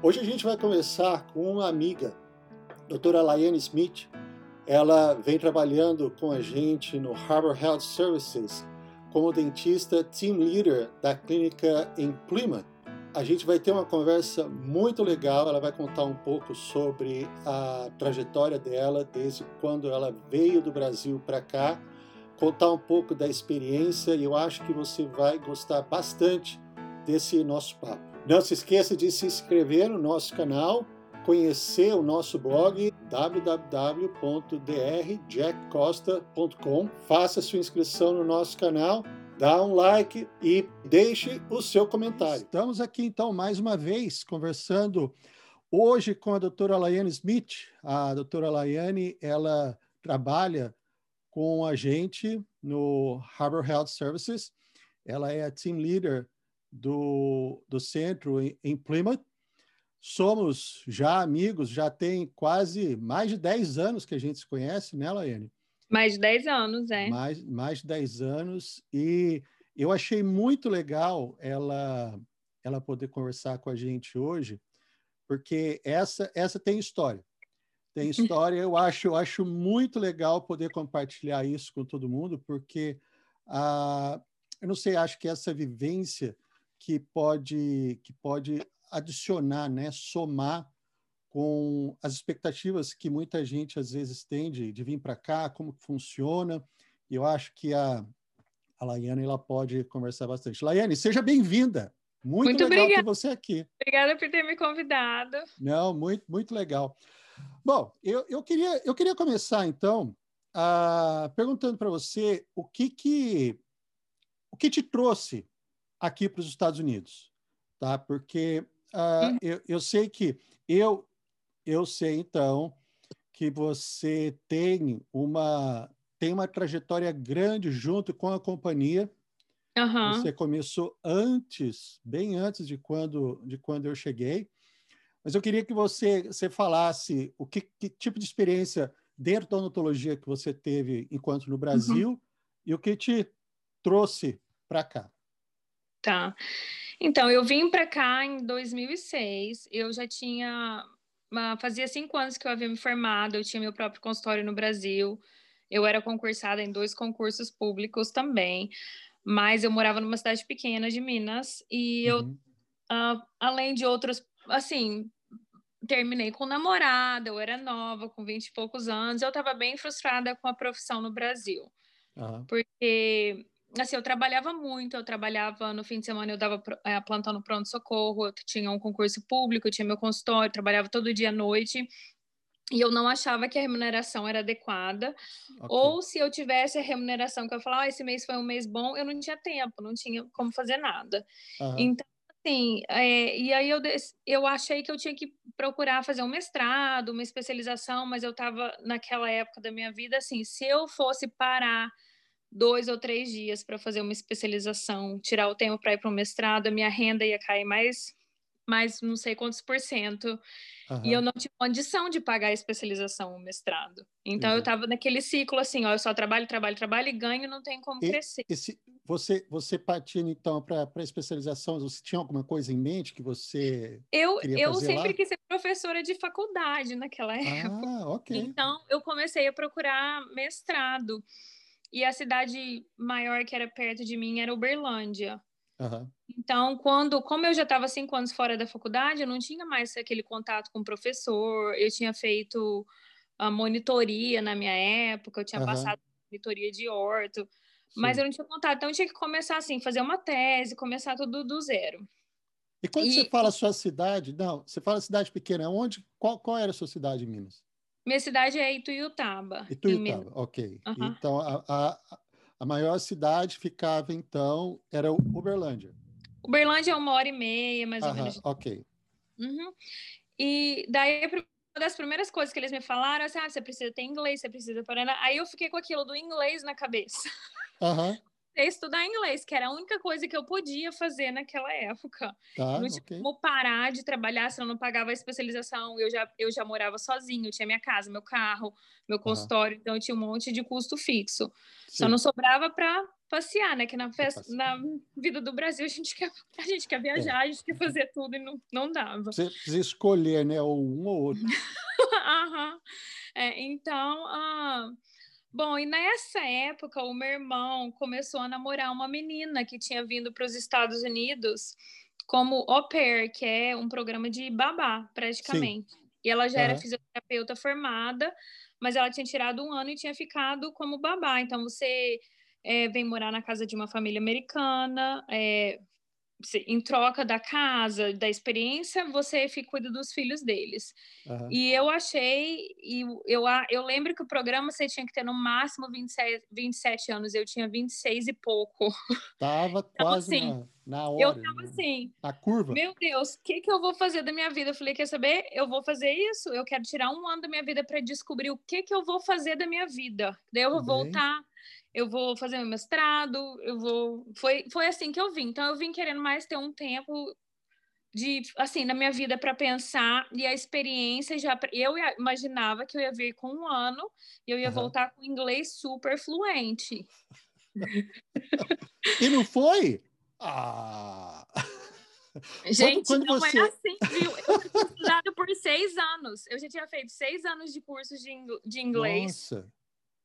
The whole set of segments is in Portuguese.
Hoje a gente vai conversar com uma amiga, doutora Laiane Smith. Ela vem trabalhando com a gente no Harbor Health Services como dentista team leader da clínica em Plymouth. A gente vai ter uma conversa muito legal. Ela vai contar um pouco sobre a trajetória dela desde quando ela veio do Brasil para cá, contar um pouco da experiência e eu acho que você vai gostar bastante desse nosso papo. Não se esqueça de se inscrever no nosso canal, conhecer o nosso blog www.drjackcosta.com. Faça sua inscrição no nosso canal, dá um like e deixe o seu comentário. Estamos aqui então mais uma vez conversando hoje com a doutora Laiane Smith. A doutora Laiane, ela trabalha com a gente no Harbor Health Services. Ela é a team leader do, do centro em, em Plymouth. Somos já amigos, já tem quase mais de 10 anos que a gente se conhece, né, Laiane? Mais de 10 anos, é. Mais, mais de 10 anos. E eu achei muito legal ela, ela poder conversar com a gente hoje, porque essa, essa tem história. Tem história, eu acho, eu acho muito legal poder compartilhar isso com todo mundo, porque ah, eu não sei, acho que essa vivência que pode, que pode adicionar, né, somar com as expectativas que muita gente às vezes tem de, de vir para cá, como funciona. E eu acho que a, a Laiane ela pode conversar bastante. Laiane, seja bem-vinda. Muito, muito legal obrigada. ter você aqui. Obrigada por ter me convidado. Não, muito, muito legal. Bom, eu, eu, queria, eu queria começar, então, uh, perguntando para você o que, que, o que te trouxe aqui para os Estados Unidos, tá? Porque uh, eu, eu sei que eu eu sei então que você tem uma tem uma trajetória grande junto com a companhia. Uhum. Você começou antes, bem antes de quando de quando eu cheguei. Mas eu queria que você, você falasse o que, que tipo de experiência dentro da odontologia que você teve enquanto no Brasil uhum. e o que te trouxe para cá. Tá. Então, eu vim para cá em 2006. Eu já tinha. Uma, fazia cinco anos que eu havia me formado, eu tinha meu próprio consultório no Brasil. Eu era concursada em dois concursos públicos também, mas eu morava numa cidade pequena de Minas e uhum. eu, uh, além de outros, assim, terminei com namorada, eu era nova, com 20 e poucos anos, eu estava bem frustrada com a profissão no Brasil. Uhum. Porque assim, eu trabalhava muito, eu trabalhava no fim de semana, eu dava é, plantão no pronto-socorro, eu tinha um concurso público, eu tinha meu consultório, trabalhava todo dia à noite, e eu não achava que a remuneração era adequada, okay. ou se eu tivesse a remuneração que eu falava, ah, esse mês foi um mês bom, eu não tinha tempo, não tinha como fazer nada. Uhum. Então, assim, é, e aí eu, eu achei que eu tinha que procurar fazer um mestrado, uma especialização, mas eu estava naquela época da minha vida, assim, se eu fosse parar dois ou três dias para fazer uma especialização, tirar o tempo para ir para o mestrado, a minha renda ia cair mais, mais não sei quantos por cento. Uhum. E eu não tinha condição de pagar a especialização, o mestrado. Então uhum. eu estava naquele ciclo assim, ó, eu só trabalho, trabalho, trabalho e ganho, não tem como e, crescer. Esse, você, você partiu então para a especialização, você tinha alguma coisa em mente que você Eu, eu sempre lá? quis ser professora de faculdade naquela época. Ah, ok. Então eu comecei a procurar mestrado. E a cidade maior que era perto de mim era Uberlândia. Uhum. Então, quando, como eu já estava cinco anos fora da faculdade, eu não tinha mais aquele contato com o professor. Eu tinha feito a monitoria na minha época, eu tinha uhum. passado monitoria de orto, Sim. mas eu não tinha contato. Então, eu tinha que começar assim, fazer uma tese, começar tudo do zero. E quando e, você fala sua cidade, não, você fala cidade pequena, onde, qual, qual era a sua cidade em Minas? Minha cidade é Ituiutaba. Ituiutaba, ok. Uhum. Então, a, a, a, maior cidade ficava, então, era Uberlândia. Uberlândia é uma hora e meia, mais uhum, ou menos. Ok. Uhum. E daí, uma das primeiras coisas que eles me falaram, assim, ah, você precisa ter inglês, você precisa... Paraná. Aí eu fiquei com aquilo do inglês na cabeça. Uhum. Comecei a estudar inglês, que era a única coisa que eu podia fazer naquela época. Tá, não tinha ok. como parar de trabalhar se eu não pagava a especialização. Eu já, eu já morava sozinho, eu tinha minha casa, meu carro, meu consultório, então eu tinha um monte de custo fixo. Só Sim. não sobrava para passear, né? Que na, festa, na vida do Brasil a gente quer, a gente quer viajar, a gente quer fazer tudo e não, não dava. Você precisa escolher, né? Ou um ou outro. Aham. É, então, ah, bom, e nessa época o meu irmão começou a namorar uma menina que tinha vindo para os Estados Unidos como au pair, que é um programa de babá, praticamente. E ela já era Aham. fisioterapeuta formada, mas ela tinha tirado um ano e tinha ficado como babá. Então, você é, vem morar na casa de uma família americana, é, em troca da casa, da experiência, você fica cuida dos filhos deles. Aham. E eu achei, e eu, eu lembro que o programa você tinha que ter no máximo 27, 27 anos, eu tinha 26 e pouco. Tava quase assim, na, na hora, Eu tava né? assim, na curva. meu Deus, o que, que eu vou fazer da minha vida? Eu falei, quer saber? Eu vou fazer isso, eu quero tirar um ano da minha vida para descobrir o que, que eu vou fazer da minha vida. Daí eu vou Bem. voltar, eu vou fazer meu mestrado, eu vou. Foi, foi assim que eu vim. Então eu vim querendo mais ter um tempo de assim na minha vida para pensar e a experiência já eu imaginava que eu ia vir com um ano e eu ia Aham. voltar com inglês super fluente. E não foi? Ah! Gente, quando não você- é assim, viu? Eu tinha estudado por seis anos. Eu já tinha feito seis anos de cursos de inglês. Nossa!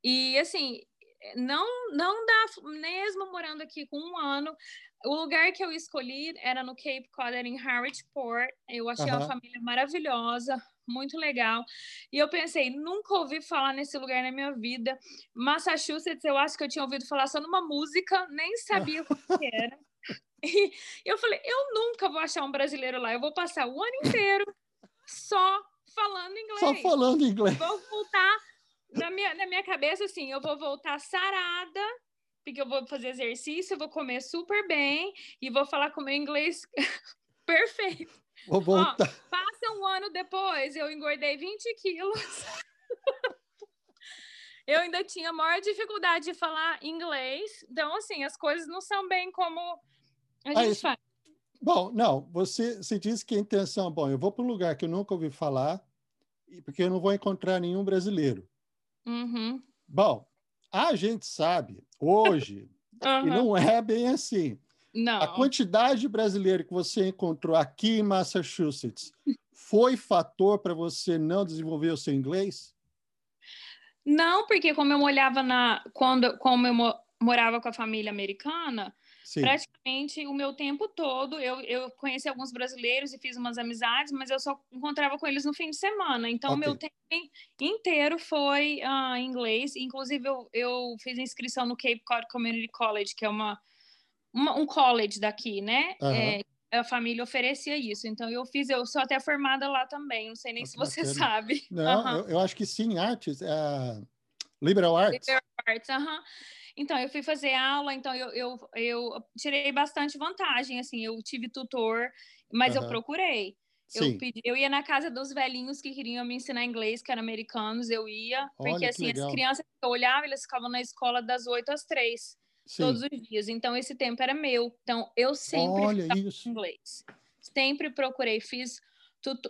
E assim, não, não dá, mesmo morando aqui com um ano, o lugar que eu escolhi era no Cape Cod, era em Harwich-Port. Eu achei uma Aham. família maravilhosa, muito legal. E eu pensei, nunca ouvi falar nesse lugar na minha vida. Massachusetts, eu acho que eu tinha ouvido falar só numa música, nem sabia como que era. E eu falei, eu nunca vou achar um brasileiro lá, eu vou passar o ano inteiro só falando inglês Só falando inglês. vou voltar minha, na minha cabeça assim, eu vou voltar sarada, porque eu vou fazer exercício, eu vou comer super bem e vou falar com o meu inglês perfeito. Vou voltar. Passa um ano depois, eu engordei 20 quilos. eu ainda tinha a maior dificuldade de falar inglês. Então, assim, as coisas não são bem como a Ah, gente isso- faz. Bom, não, você, você disse que a intenção, bom, eu vou para um lugar que eu nunca ouvi falar, porque eu não vou encontrar nenhum brasileiro. Uhum, Bom, a gente sabe hoje, uhum. não é bem assim. Não. A quantidade de brasileiro que você encontrou aqui em Massachusetts foi fator para você não desenvolver o seu inglês? Não, porque como eu olhava na quando como eu mo- morava com a família americana, Sim. praticamente o meu tempo todo eu, eu conheci alguns brasileiros e fiz umas amizades, mas eu só encontrava com eles no fim de semana. Então, o Ok. meu tempo in- inteiro foi ah, em inglês. Inclusive, eu, eu fiz inscrição no Cape Cod Community College, que é uma, uma- um college daqui, né? Aham. É, a família oferecia isso. Então, eu fiz, eu sou até formada lá também. Não sei nem Ah, se você bacana. sabe. Não, Aham. eu, eu acho que sim, artes, é, liberal arts. Liberal arts, aham. Então, eu fui fazer aula, então eu, eu, eu tirei bastante vantagem, assim, eu tive tutor, mas eu Aham. procurei. Eu, pedi, eu ia na casa dos velhinhos que queriam me ensinar inglês, que eram americanos, eu ia, Olha, porque que assim, as legal. crianças que eu olhava, eles ficavam na escola das 8 às 3, Sim. todos os dias, então esse tempo era meu. Então, eu sempre Olha isso. inglês. Sempre procurei, fiz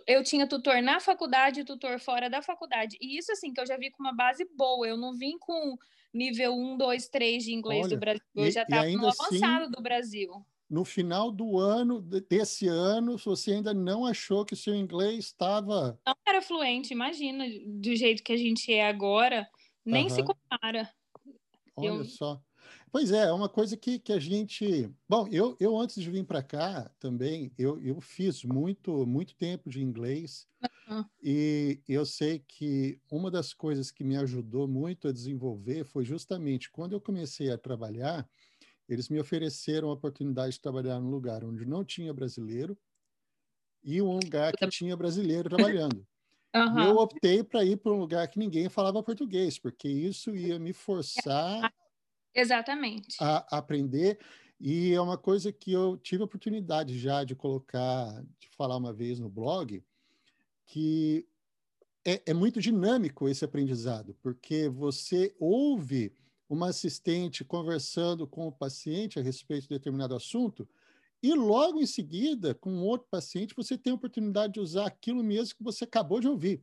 eu tinha tutor na faculdade e tutor fora da faculdade. E isso assim que eu já vi com uma base boa. Eu não vim com nível 1, 2, 3 de inglês Olha, do Brasil. Eu e- já e estava ainda no assim- avançado do Brasil. No final do ano, de- desse ano, você ainda não achou que o seu inglês estava. Não era fluente, imagina, do jeito que a gente é agora, nem se Aham. compara. Olha Eu- só. Pois é, é uma coisa que, que a gente. Bom, eu, eu antes de vir para cá também, eu, eu fiz muito, muito tempo de inglês Aham. e eu sei que uma das coisas que me ajudou muito a desenvolver foi justamente quando eu comecei a trabalhar, eles me ofereceram a oportunidade de trabalhar num lugar onde não tinha brasileiro e um lugar que tinha brasileiro trabalhando. Aham. eu optei para ir para um lugar que ninguém falava português, porque isso ia me forçar Exatamente. a aprender. E é uma coisa que eu tive a oportunidade já de colocar, de falar uma vez no blog, que é, é muito dinâmico esse aprendizado, porque você ouve uma assistente conversando com o paciente a respeito de determinado assunto, e logo em seguida, com outro paciente, você tem a oportunidade de usar aquilo mesmo que você acabou de ouvir.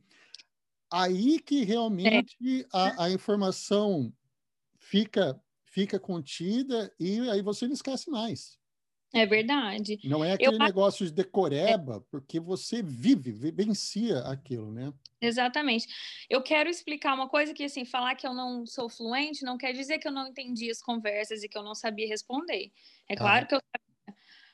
Aí que realmente é. a, a informação fica, fica contida e aí você não esquece mais. É verdade. Não é aquele eu... negócio de decoreba, é. porque você vive, vivencia aquilo, né? Exatamente. Eu quero explicar uma coisa que, assim, falar que eu não sou fluente não quer dizer que eu não entendi as conversas e que eu não sabia responder. É claro ah. que eu sabia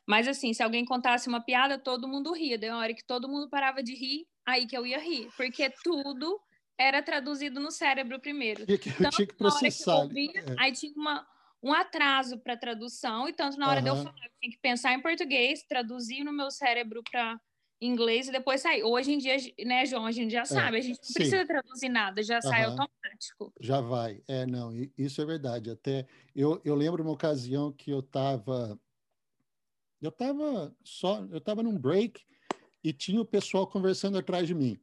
mas assim, se alguém contasse uma piada, todo mundo ria. Deu uma hora que todo mundo parava de rir, aí que eu ia rir, porque tudo era traduzido no cérebro primeiro. Eu, então, tinha que processar. Que ouvia, é. Aí tinha uma, um atraso para tradução, e tanto na hora uhum. de eu falar, eu tinha que pensar em português, traduzir no meu cérebro para inglês e depois sair. Hoje em dia, né, João, a gente já é, sabe, é, a gente não sim. precisa traduzir nada, já uhum. sai automático. Já vai. É, não, isso é verdade. Até eu, eu lembro uma ocasião que eu estava eu estava só, eu estava num break e tinha o pessoal conversando atrás de mim.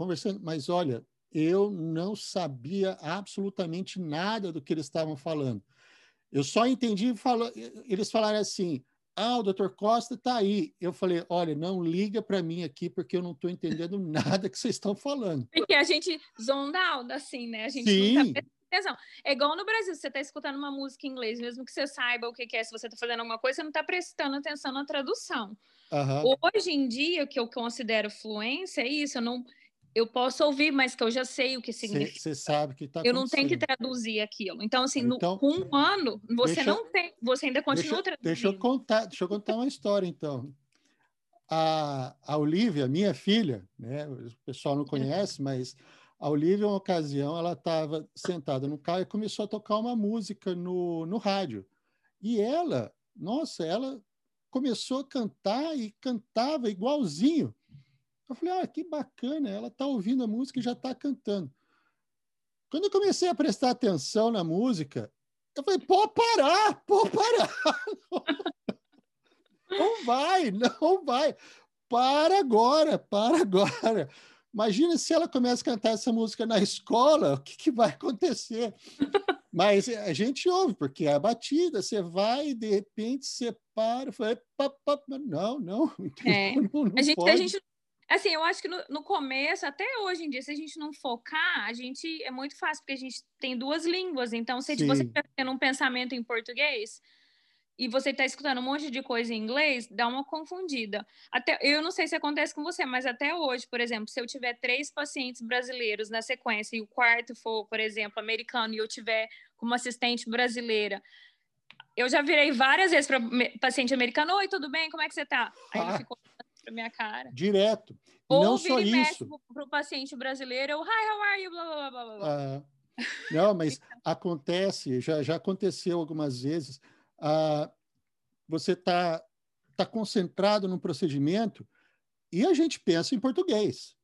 Conversando, mas olha, eu não sabia absolutamente nada do que eles estavam falando. Eu só entendi, fala, eles falaram assim, ah, o doutor Costa está aí. Eu falei, olha, não liga para mim aqui, porque eu não estou entendendo nada que vocês estão falando. Porque a gente zonda out, assim, né? A gente Sim. não tá atenção. É igual no Brasil, você está escutando uma música em inglês, mesmo que você saiba o que é, se você está fazendo alguma coisa, você não está prestando atenção na tradução. Uhum. Hoje em dia, o que eu considero fluência é isso, eu não eu posso ouvir, mas que eu já sei o que significa. Você sabe que está Eu não tenho que traduzir aquilo. Então, assim, então, no, com um ano, você deixa, não tem, você ainda continua deixa, traduzindo. Deixa eu contar, deixa eu contar uma história, então. A, a Olivia, minha filha, né? O pessoal não conhece, mas a Olivia, uma ocasião, ela estava sentada no carro e começou a tocar uma música no, no rádio. E ela, nossa, ela começou a cantar e cantava igualzinho. Eu falei, ah, que bacana, ela está ouvindo a música e já está cantando. Quando eu comecei a prestar atenção na música, eu falei, pô, parar, pô, parar. Não vai, não vai. Para agora, para agora. Imagina se ela começa a cantar essa música na escola, o que, que vai acontecer? Mas a gente ouve, porque é a batida, você vai e de repente você para, fala, não, não, é. não, não a, gente, pode. a gente, assim, eu acho que no, no, começo, até hoje em dia, se a gente não focar, a gente é muito fácil, porque a gente tem duas línguas, então se Sim. você está tendo um pensamento em português, e você está escutando um monte de coisa em inglês, dá uma confundida. Até eu não sei se acontece com você, mas até hoje, por exemplo, se eu tiver três pacientes brasileiros na sequência e o quarto for, por exemplo, americano e eu tiver como assistente brasileira, eu já virei várias vezes para paciente americano, oi, tudo bem? Como é que você está? Aí ele ah. ficou para minha cara. Direto. Ou não só isso. Para o paciente brasileiro, eu, hi, how are you? Blá, blá, blá, blá. Ah, não, mas acontece, já, já aconteceu algumas vezes ah, você está tá concentrado no procedimento e a gente pensa em português.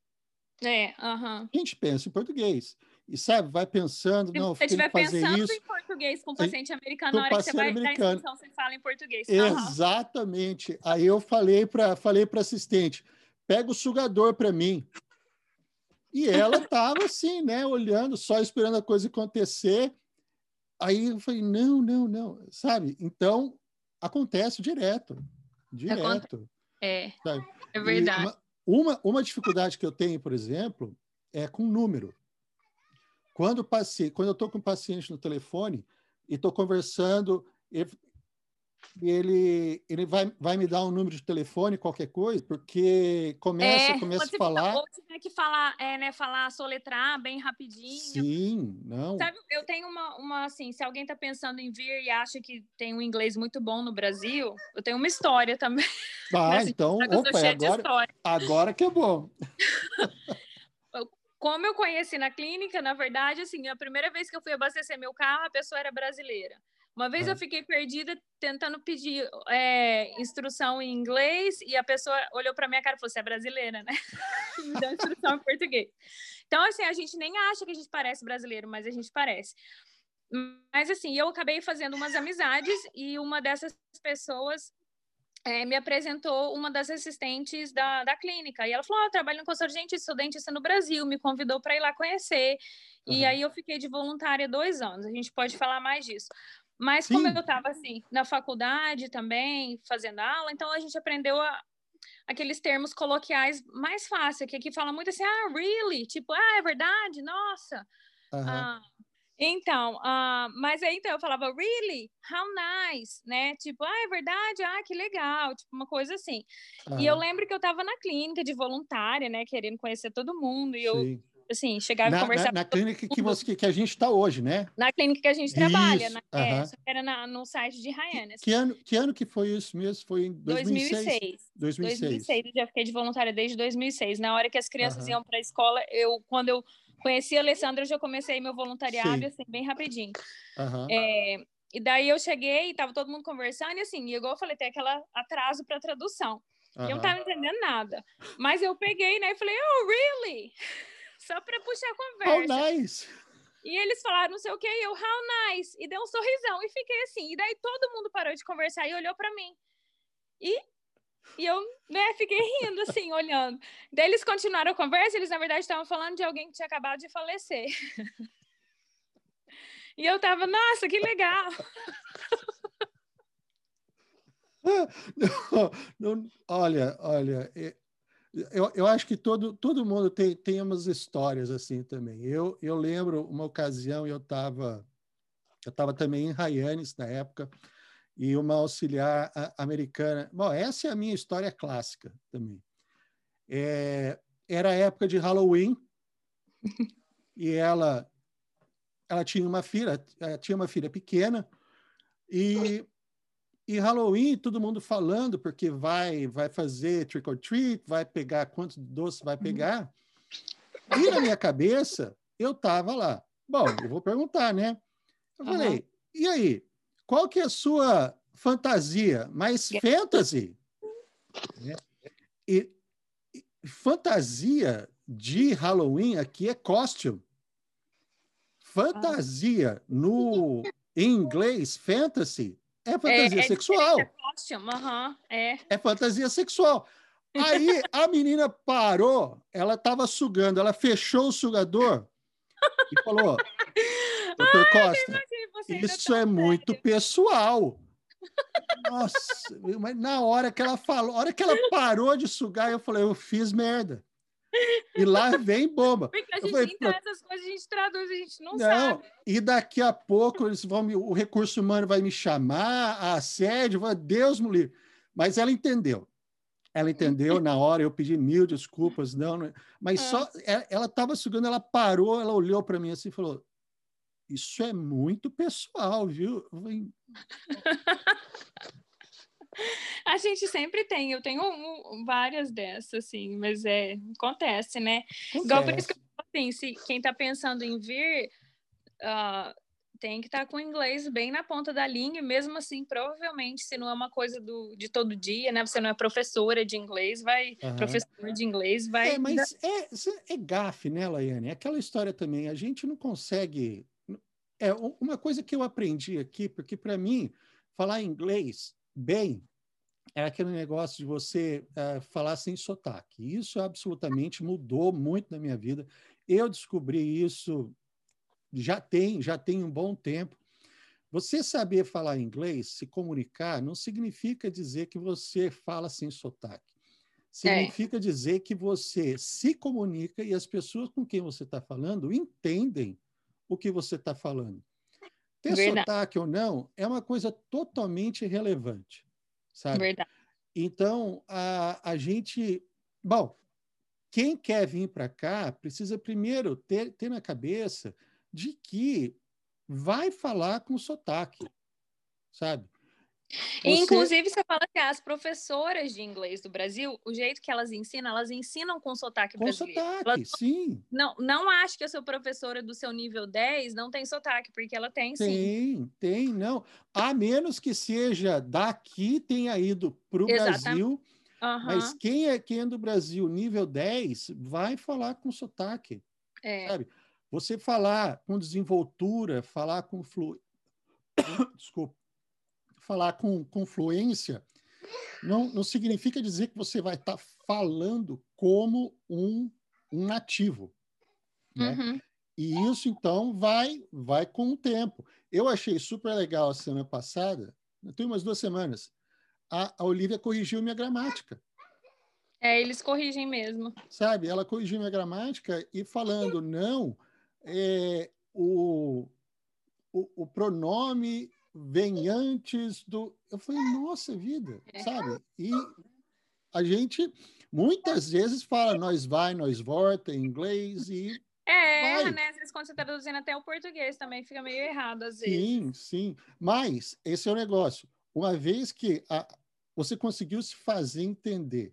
É, uhum. A gente pensa em português. E sabe, vai pensando, Se não, você estiver pensando isso. em português com o paciente americano, na hora que você vai americano. dar a instrução, você fala em português. Exatamente. Uhum. Aí eu falei para falei para assistente, pega o sugador para mim. E ela estava assim, né, olhando, só esperando a coisa acontecer. Aí eu falei, não, não, não, sabe? Então, acontece direto, direto. É, sabe? é verdade. Uma, uma, uma, dificuldade que eu tenho, por exemplo, é com número. Quando, paciente, quando eu estou com um paciente no telefone e estou conversando, ele, ele vai, vai me dar um número de telefone, qualquer coisa, porque começa, é, começa a falar. Ou tiver que falar, é, né, falar, soletrar bem rapidinho. Sim, não. Sabe, eu tenho uma, uma assim, se alguém está pensando em vir e acha que tem um inglês muito bom no Brasil, eu tenho uma história também. Ah, então, opa, é agora, agora que é bom. Como eu conheci na clínica, na verdade, assim, a primeira vez que eu fui abastecer meu carro, a pessoa era brasileira. Uma vez eu fiquei perdida tentando pedir é, instrução em inglês e a pessoa olhou para minha cara e falou: Você é brasileira, né? Me deu instrução em português. Então, assim, a gente nem acha que a gente parece brasileiro, mas a gente parece. Mas, assim, eu acabei fazendo umas amizades e uma dessas pessoas é, me apresentou uma das assistentes da, da clínica. E ela falou: oh, eu trabalho no dentista, sou dentista no Brasil, me convidou para ir lá conhecer. Uhum. E aí eu fiquei de voluntária dois anos. A gente pode falar mais disso. Mas Sim. como eu estava assim, na faculdade também, fazendo aula, então a gente aprendeu a, aqueles termos coloquiais mais fáceis, que aqui fala muito assim, ah, really? Tipo, ah, é verdade? Nossa. Uhum. Ah, então, uh, mas aí então eu falava, really? How nice, né? Tipo, ah, é verdade? Ah, que legal, tipo, uma coisa assim. E eu lembro que eu estava na clínica de voluntária, né, querendo conhecer todo mundo, e eu, Sim. assim, chegava na, e conversava... Na, na clínica que, você, que a gente está hoje, né? Na clínica que a gente trabalha, na, uhum. é, era na, no site de Hyannis. Que, que, ano, que ano que foi isso mesmo? Foi em 2006? 2006. 2006. 2006, eu já fiquei de voluntária desde 2006. Na hora que as crianças iam para a escola, eu, quando eu Conheci a Alessandra, já comecei meu voluntariado, Sim. assim, bem rapidinho. Uhum. É, e daí eu cheguei, tava todo mundo conversando, e assim, igual eu falei, tem aquele atraso para tradução. Uhum. Eu não tava entendendo nada. Mas eu peguei, né, e falei, oh, really? Só para puxar a conversa. How nice! E eles falaram não sei o que, e eu, how nice! E deu um sorrisão, e fiquei assim. E daí todo mundo parou de conversar e olhou para mim. E e eu, né, fiquei rindo, assim, olhando. Daí eles continuaram a conversa, eles, na verdade, estavam falando de alguém que tinha acabado de falecer. E eu tava, nossa, que legal! Não, não, olha, olha, eu, eu acho que todo, todo mundo tem, tem umas histórias assim também. Eu, eu lembro uma ocasião, eu estava eu tava também em Hyannis na época, e uma auxiliar americana. Bom, essa é a minha história clássica também. É, era a época de Halloween. E ela ela tinha uma filha tinha uma filha pequena. E e Halloween todo mundo falando porque vai vai fazer trick or treat vai pegar quantos doces vai pegar. E na minha cabeça eu tava lá. Bom eu vou perguntar né? Eu falei uhum. e aí qual que é a sua fantasia? Mais fantasy. Né? E, e, fantasia de Halloween aqui é costume. Fantasia no em inglês, fantasy, é fantasia é, é sexual. É, costume, uhum, é. é fantasia sexual. Aí a menina parou, ela estava sugando, ela fechou o sugador e falou: Doutor Costa, isso é muito pessoal. Nossa, mas na hora que ela falou, a hora que ela parou de sugar, eu falei, eu fiz merda. E lá vem bomba. Porque a gente falei, essas coisas, a gente traduz, a gente não, não, sabe. E daqui a pouco eles vão me, o recurso humano vai me chamar, a assédio, vai, Deus me livre. Mas ela entendeu. Ela entendeu na hora, eu pedi mil desculpas, não, não mas ah. só ela estava sugando, ela parou, ela olhou para mim assim e falou: Isso é muito pessoal, viu? A gente sempre tem, eu tenho um, várias dessas, assim, mas é, acontece, né? Acontece. Igual por isso que eu falo assim, se quem está pensando em vir, uh, tem que estar tá com o inglês bem na ponta da língua, e mesmo assim, provavelmente, se não é uma coisa do, de todo dia, né? Você não é professora de inglês, vai, uhum. professor de inglês, vai. É, mas é, é gafe, né, Laiane? É aquela história também, a gente não consegue. É uma coisa que eu aprendi aqui, porque para mim, falar inglês bem é aquele negócio de você uh, falar sem sotaque. Isso absolutamente mudou muito na minha vida. Eu descobri isso já tem, já tem um bom tempo. Você saber falar inglês, se comunicar, não significa dizer que você fala sem sotaque. Significa é. dizer que você se comunica e as pessoas com quem você está falando entendem o que você está falando. Ter Verdade. sotaque ou não é uma coisa totalmente irrelevante, sabe? Verdade. Então, a, a gente... Bom, quem quer vir para cá precisa primeiro ter, ter na cabeça de que vai falar com sotaque, sabe? Você... Inclusive, você fala que as professoras de inglês do Brasil, o jeito que elas ensinam, elas ensinam com sotaque com brasileiro. sotaque, elas... sim. Não, não acho que a sua professora do seu nível 10 não tem sotaque, porque ela tem, tem sim. Tem, tem, não. A menos que seja daqui, tenha ido para o Brasil. Uhum. Mas quem é, quem é do Brasil nível 10 vai falar com sotaque. É. Sabe? Você falar com desenvoltura, falar com flu... desculpa, falar com, com fluência, não, não significa dizer que você vai estar tá falando como um, um nativo. Né? Uhum. E isso, então, vai, vai com o tempo. Eu achei super legal a semana passada, tem umas duas semanas, a, a Olivia corrigiu minha gramática. É, eles corrigem mesmo. Sabe, ela corrigiu minha gramática e falando, não, é, o, o, o pronome vem antes do. Eu falei, nossa vida, é. sabe? E a gente muitas vezes fala nós vai, nós volta em inglês e. É, vai. né? Às vezes quando você está traduzindo até o português também fica meio errado, às vezes. Sim, sim. Mas esse é o negócio. Uma vez que a, você conseguiu se fazer entender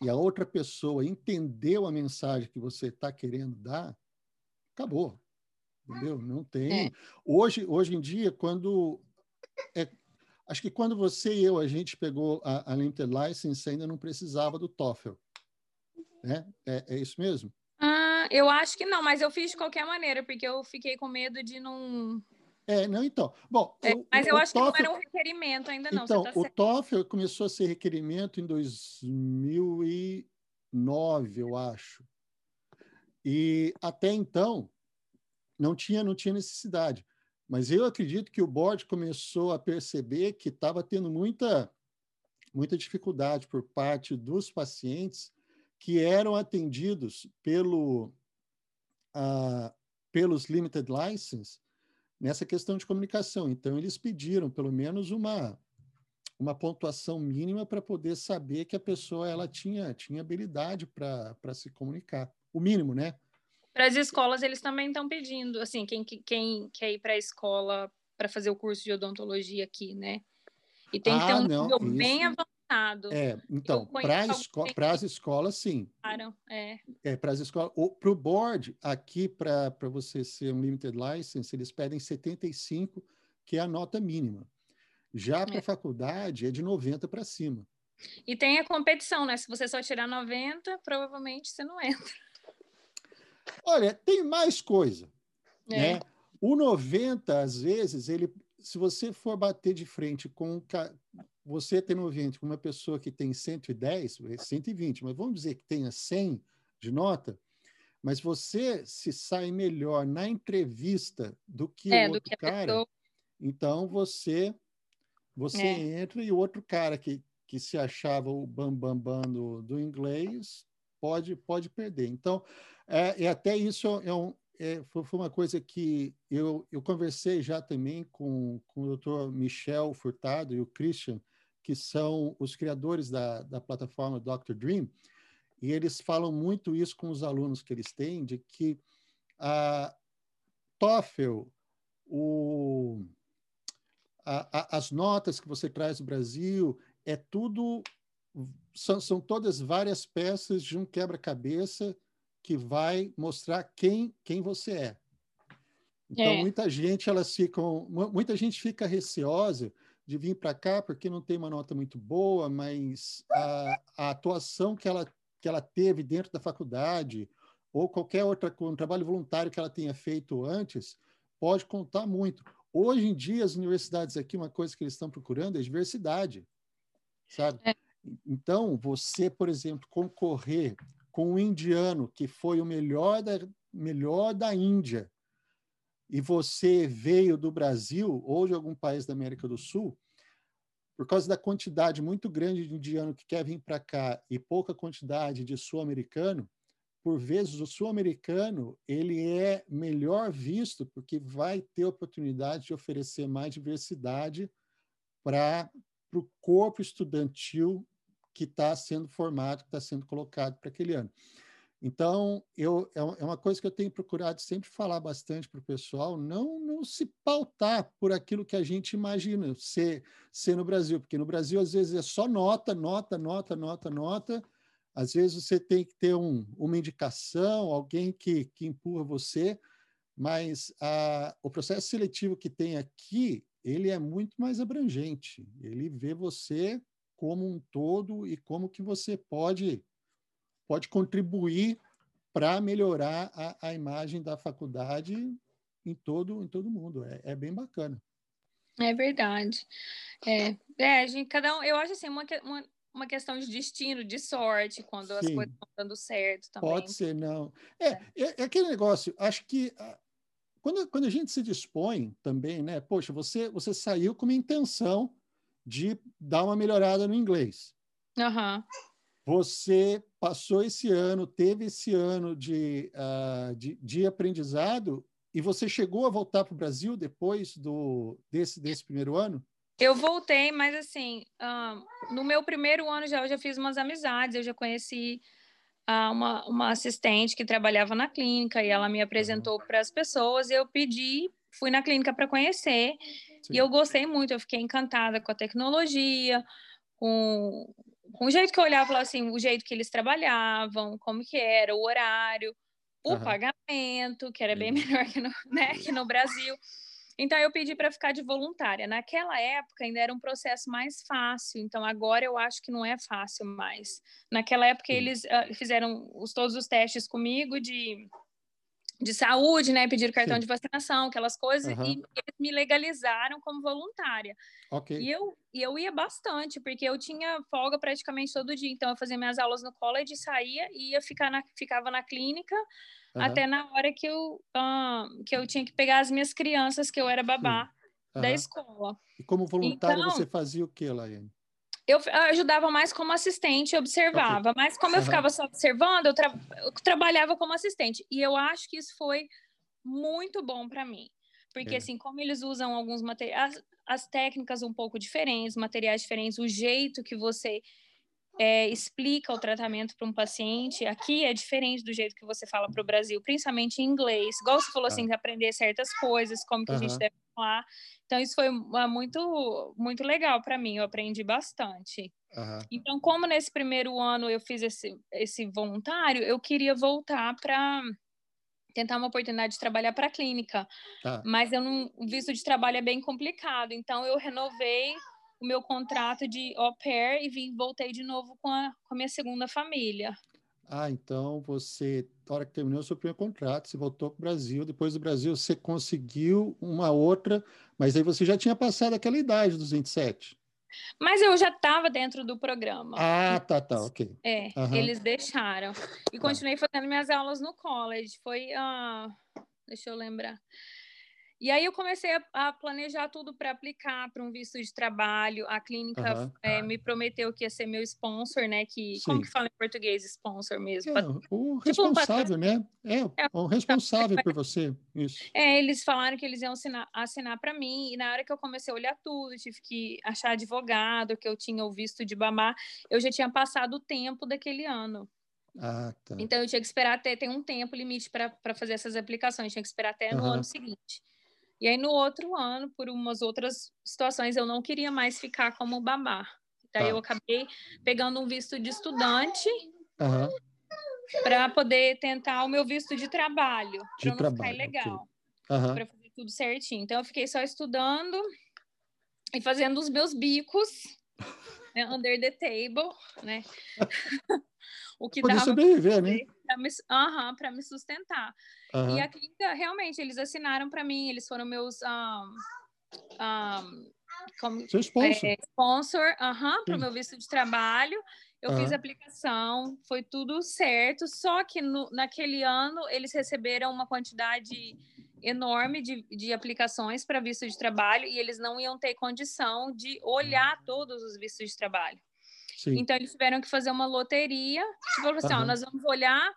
e a outra pessoa entendeu a mensagem que você está querendo dar, acabou. Entendeu? Não tem. É. Hoje, hoje em dia, quando. É, acho que quando você e eu, a gente pegou a, a Limited License, ainda não precisava do TOEFL. Né? É, é isso mesmo? Ah, eu acho que não, mas eu fiz de qualquer maneira, porque eu fiquei com medo de não. É, não, então. Bom, é, mas o, eu acho TOEFL, que não era um requerimento ainda não. Então, tá o TOEFL começou a ser requerimento em 2009, eu acho. E até então, não tinha, não tinha necessidade. Mas eu acredito que o board começou a perceber que estava tendo muita, muita dificuldade por parte dos pacientes que eram atendidos pelo, uh, pelos limited license nessa questão de comunicação. Então, eles pediram pelo menos uma, uma pontuação mínima para poder saber que a pessoa ela tinha, tinha habilidade para se comunicar. O mínimo, né? Para as escolas, eles também estão pedindo, assim, quem, quem quer ir para a escola para fazer o curso de odontologia aqui, né? E tem ah, que ter ah, um nível bem avançado. É, então, para esco as escolas, sim. Claro, é. É, para as escolas. Para o board, aqui, para você ser um limited license, eles pedem 75, que é a nota mínima. Já para a é. faculdade, é de 90 para cima. E tem a competição, né? Se você só tirar 90, provavelmente você não entra. Olha, tem mais coisa. É. Né? O 90, às vezes, ele, se você for bater de frente com você tem 90 com uma pessoa que tem 110, 120, mas vamos dizer que tenha 100 de nota, mas você se sai melhor na entrevista do que é, o outro que cara, pessoa... então você você é. entra e o outro cara que, que se achava o bambambam bam, bam do, do inglês pode pode perder. Então, é, e até isso é um, é, foi, foi, uma coisa que eu, eu conversei já também com, com o doutor Michel Furtado e o Christian, que são os criadores da, da plataforma Dr. Dream, e eles falam muito isso com os alunos que eles têm, de que a TOEFL, o, a, a, as notas que você traz do Brasil, é tudo, são, são todas várias peças de um quebra-cabeça que vai mostrar quem, quem você é. Então, é. muita gente, elas ficam, muita gente fica receosa de vir para cá porque não tem uma nota muito boa, mas a, a, atuação que ela, que ela teve dentro da faculdade ou qualquer outra um trabalho voluntário que ela tenha feito antes pode contar muito. Hoje em dia, as universidades aqui, uma coisa que eles estão procurando é diversidade, sabe? É. Então, você, por exemplo, concorrer com um indiano que foi o melhor da, melhor da Índia e você veio do Brasil ou de algum país da América do Sul, por causa da quantidade muito grande de indiano que quer vir para cá e pouca quantidade de sul-americano, por vezes o sul-americano ele é melhor visto porque vai ter oportunidade de oferecer mais diversidade para o corpo estudantil que está sendo formado, que está sendo colocado para aquele ano. Então, eu, é, é uma coisa que eu tenho procurado sempre falar bastante para o pessoal, não, não se pautar por aquilo que a gente imagina ser, ser no Brasil, porque no Brasil, às vezes, é só nota, nota, nota, nota, nota. Às vezes, você tem que ter um, uma indicação, alguém que, que empurra você, mas a, o processo seletivo que tem aqui, ele é muito mais abrangente. Ele vê você como um todo e como que você pode pode contribuir para melhorar a, a, imagem da faculdade em todo em todo mundo. É, é bem bacana. É verdade. É, é a gente, cada um, eu acho assim, uma, uma, uma questão de destino, de sorte, quando Sim. as coisas estão dando certo também. Pode ser, não. É, é. é, é aquele negócio, acho que ah, quando, quando a gente se dispõe também, né? Poxa, você, você saiu com uma intenção de dar uma melhorada no inglês. Uhum. Você passou esse ano, teve esse ano de, uh, de, de, aprendizado e você chegou a voltar para o Brasil depois do, desse, desse primeiro ano? Eu voltei, mas assim, uh, no meu primeiro ano já eu já fiz umas amizades, eu já conheci uh, uma, uma assistente que trabalhava na clínica e ela me apresentou para as pessoas e eu pedi, fui na clínica para conhecer Sim. e eu gostei muito, eu fiquei encantada com a tecnologia, com com o jeito que eu olhava, assim, o jeito que eles trabalhavam, como que era, o horário, o uhum. pagamento, que era bem melhor que no, né, que no Brasil. Então eu pedi para ficar de voluntária. Naquela época ainda era um processo mais fácil, então agora eu acho que não é fácil mais. Naquela época eles uh, fizeram os, todos os testes comigo de de saúde, né? Pedir cartão Sim. de vacinação, aquelas coisas, uhum. e eles me legalizaram como voluntária. Okay. E eu, e eu ia bastante, porque eu tinha folga praticamente todo dia. Então, eu fazia minhas aulas no college, saía e ia ficar na, ficava na clínica uhum. até na hora que eu, uh, que eu tinha que pegar as minhas crianças, que eu era babá uhum. da escola. E como voluntária, então, você fazia o que, Laiane? Eu ajudava mais como assistente, observava, mas como eu ficava só observando, eu, tra eu, trabalhava como assistente. E eu acho que isso foi muito bom para mim. Porque, é. assim, como eles usam alguns materiais, as técnicas um pouco diferentes, materiais diferentes, o jeito que você é, explica o tratamento para um paciente aqui é diferente do jeito que você fala para o Brasil, principalmente em inglês. Igual você falou, ah. assim, aprender certas coisas, como que a gente deve falar. Então, isso foi muito, muito legal para mim, eu aprendi bastante. Uhum. Então, como nesse primeiro ano eu fiz esse, esse voluntário, eu queria voltar para tentar uma oportunidade de trabalhar para a clínica. Ah. Mas eu não, o visto de trabalho é bem complicado, então eu renovei o meu contrato de au pair e vim, voltei de novo com a, com a minha segunda família. Ah, então você, na hora que terminou o seu primeiro contrato, você voltou para o Brasil, depois do Brasil você conseguiu uma outra, mas aí você já tinha passado aquela idade dos 27. Mas eu já estava dentro do programa. Ah, tá, tá, ok. É, uhum. eles deixaram. E tá. continuei fazendo minhas aulas no college. Foi, uh, deixa eu lembrar, e aí eu comecei a, a planejar tudo para aplicar para um visto de trabalho. A clínica uhum. é, me prometeu que ia ser meu sponsor, né? Que, como que fala em português sponsor mesmo? É, o tipo responsável, um né? É, é, o responsável por você. Isso. É, eles falaram que eles iam assinar, assinar para mim. E na hora que eu comecei a olhar tudo, tive que achar advogado, que eu tinha o visto de babá, eu já tinha passado o tempo daquele ano. Ah, tá. Então eu tinha que esperar até ter um tempo limite para fazer essas aplicações, tinha que esperar até uhum. no ano seguinte. E aí, no outro ano, por umas outras situações, eu não queria mais ficar como babá. Daí tá. eu acabei pegando um visto de estudante uhum. para poder tentar o meu visto de trabalho, para não trabalho, ficar ilegal, okay. uhum. para fazer tudo certinho. Então, eu fiquei só estudando e fazendo os meus bicos né, under the table, né? o que dava sobreviver, né? Para me, uhum, me sustentar. Uhum. E a clínica, realmente, eles assinaram para mim, eles foram meus. Um, um, como, Seu sponsor. É, sponsor, uhum, para o meu visto de trabalho. Eu uhum. fiz a aplicação, foi tudo certo, só que no, naquele ano eles receberam uma quantidade enorme de, de aplicações para visto de trabalho e eles não iam ter condição de olhar todos os vistos de trabalho. Sim. Então, eles tiveram que fazer uma loteria. Tipo, assim, uhum. ó, nós vamos olhar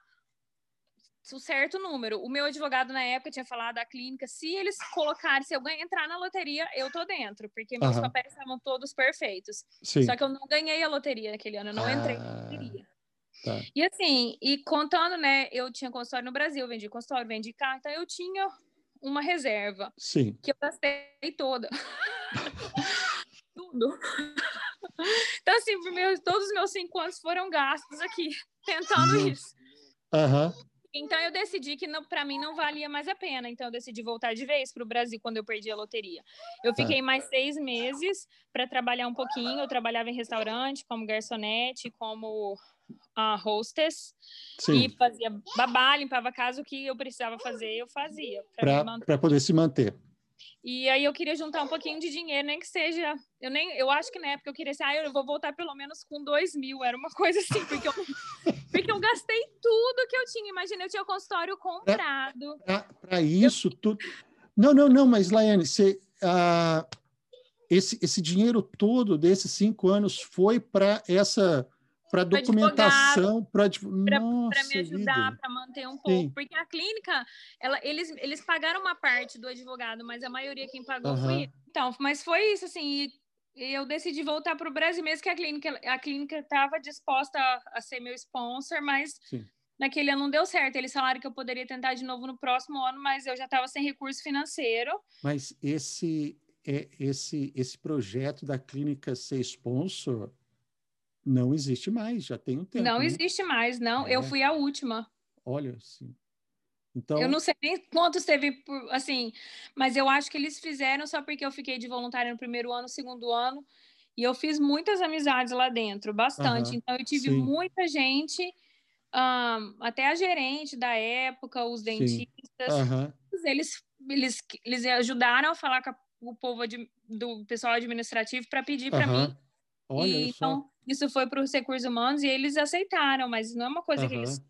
o certo número. O meu advogado na época tinha falado da clínica, se eles colocarem, se eu entrar na loteria, eu tô dentro, porque meus uhum. papéis estavam todos perfeitos. Sim. Só que eu não ganhei a loteria naquele ano, eu não ah, entrei na loteria. Tá. E assim, e contando, né, eu tinha consultório no Brasil, vendi consultório, vendi carro, então eu tinha uma reserva. Sim. Que eu gastei toda. Tudo. Então, assim, meus, todos os meus cinco anos foram gastos aqui, tentando isso. Uhum. Então eu decidi que para mim não valia mais a pena. Então eu decidi voltar de vez para o Brasil quando eu perdi a loteria. Eu fiquei mais seis meses para trabalhar um pouquinho. Eu trabalhava em restaurante como garçonete, como uh, hostess Sim. e fazia babá, limpava a casa. O que eu precisava fazer, eu fazia para poder se manter. E aí eu queria juntar um pouquinho de dinheiro, nem que seja. Eu nem, eu acho que na época eu queria assim, ah, eu vou voltar pelo menos com dois mil, era uma coisa assim, porque eu, porque eu gastei tudo que eu tinha. Imagina, eu tinha o consultório comprado. Para isso, eu... tudo. Não, não, não, mas Laiane, você, uh, esse, esse dinheiro todo desses cinco anos foi para essa para documentação, para me ajudar, para manter um pouco, Sim. porque a clínica, ela, eles, eles pagaram uma parte do advogado, mas a maioria quem pagou uhum. foi então, mas foi isso assim. eu decidi voltar para o Brasil mesmo que a clínica a clínica estava disposta a, a, ser meu sponsor, mas Sim. naquele ano não deu certo. Eles falaram que eu poderia tentar de novo no próximo ano, mas eu já estava sem recurso financeiro. Mas esse é esse esse projeto da clínica ser sponsor não existe mais, já tem um tempo. Não né? existe mais, não. É. Eu fui a última. Olha, sim. Então... Eu não sei nem quantos teve, por, assim, mas eu acho que eles fizeram só porque eu fiquei de voluntária no primeiro ano, segundo ano, e eu fiz muitas amizades lá dentro, bastante. então, eu tive sim. muita gente, um, até a gerente da época, os dentistas, eles, eles, eles ajudaram a falar com o povo do pessoal administrativo para pedir para mim. Olha e, então, isso foi para os recursos humanos e eles aceitaram, mas não é uma coisa uhum. que eles.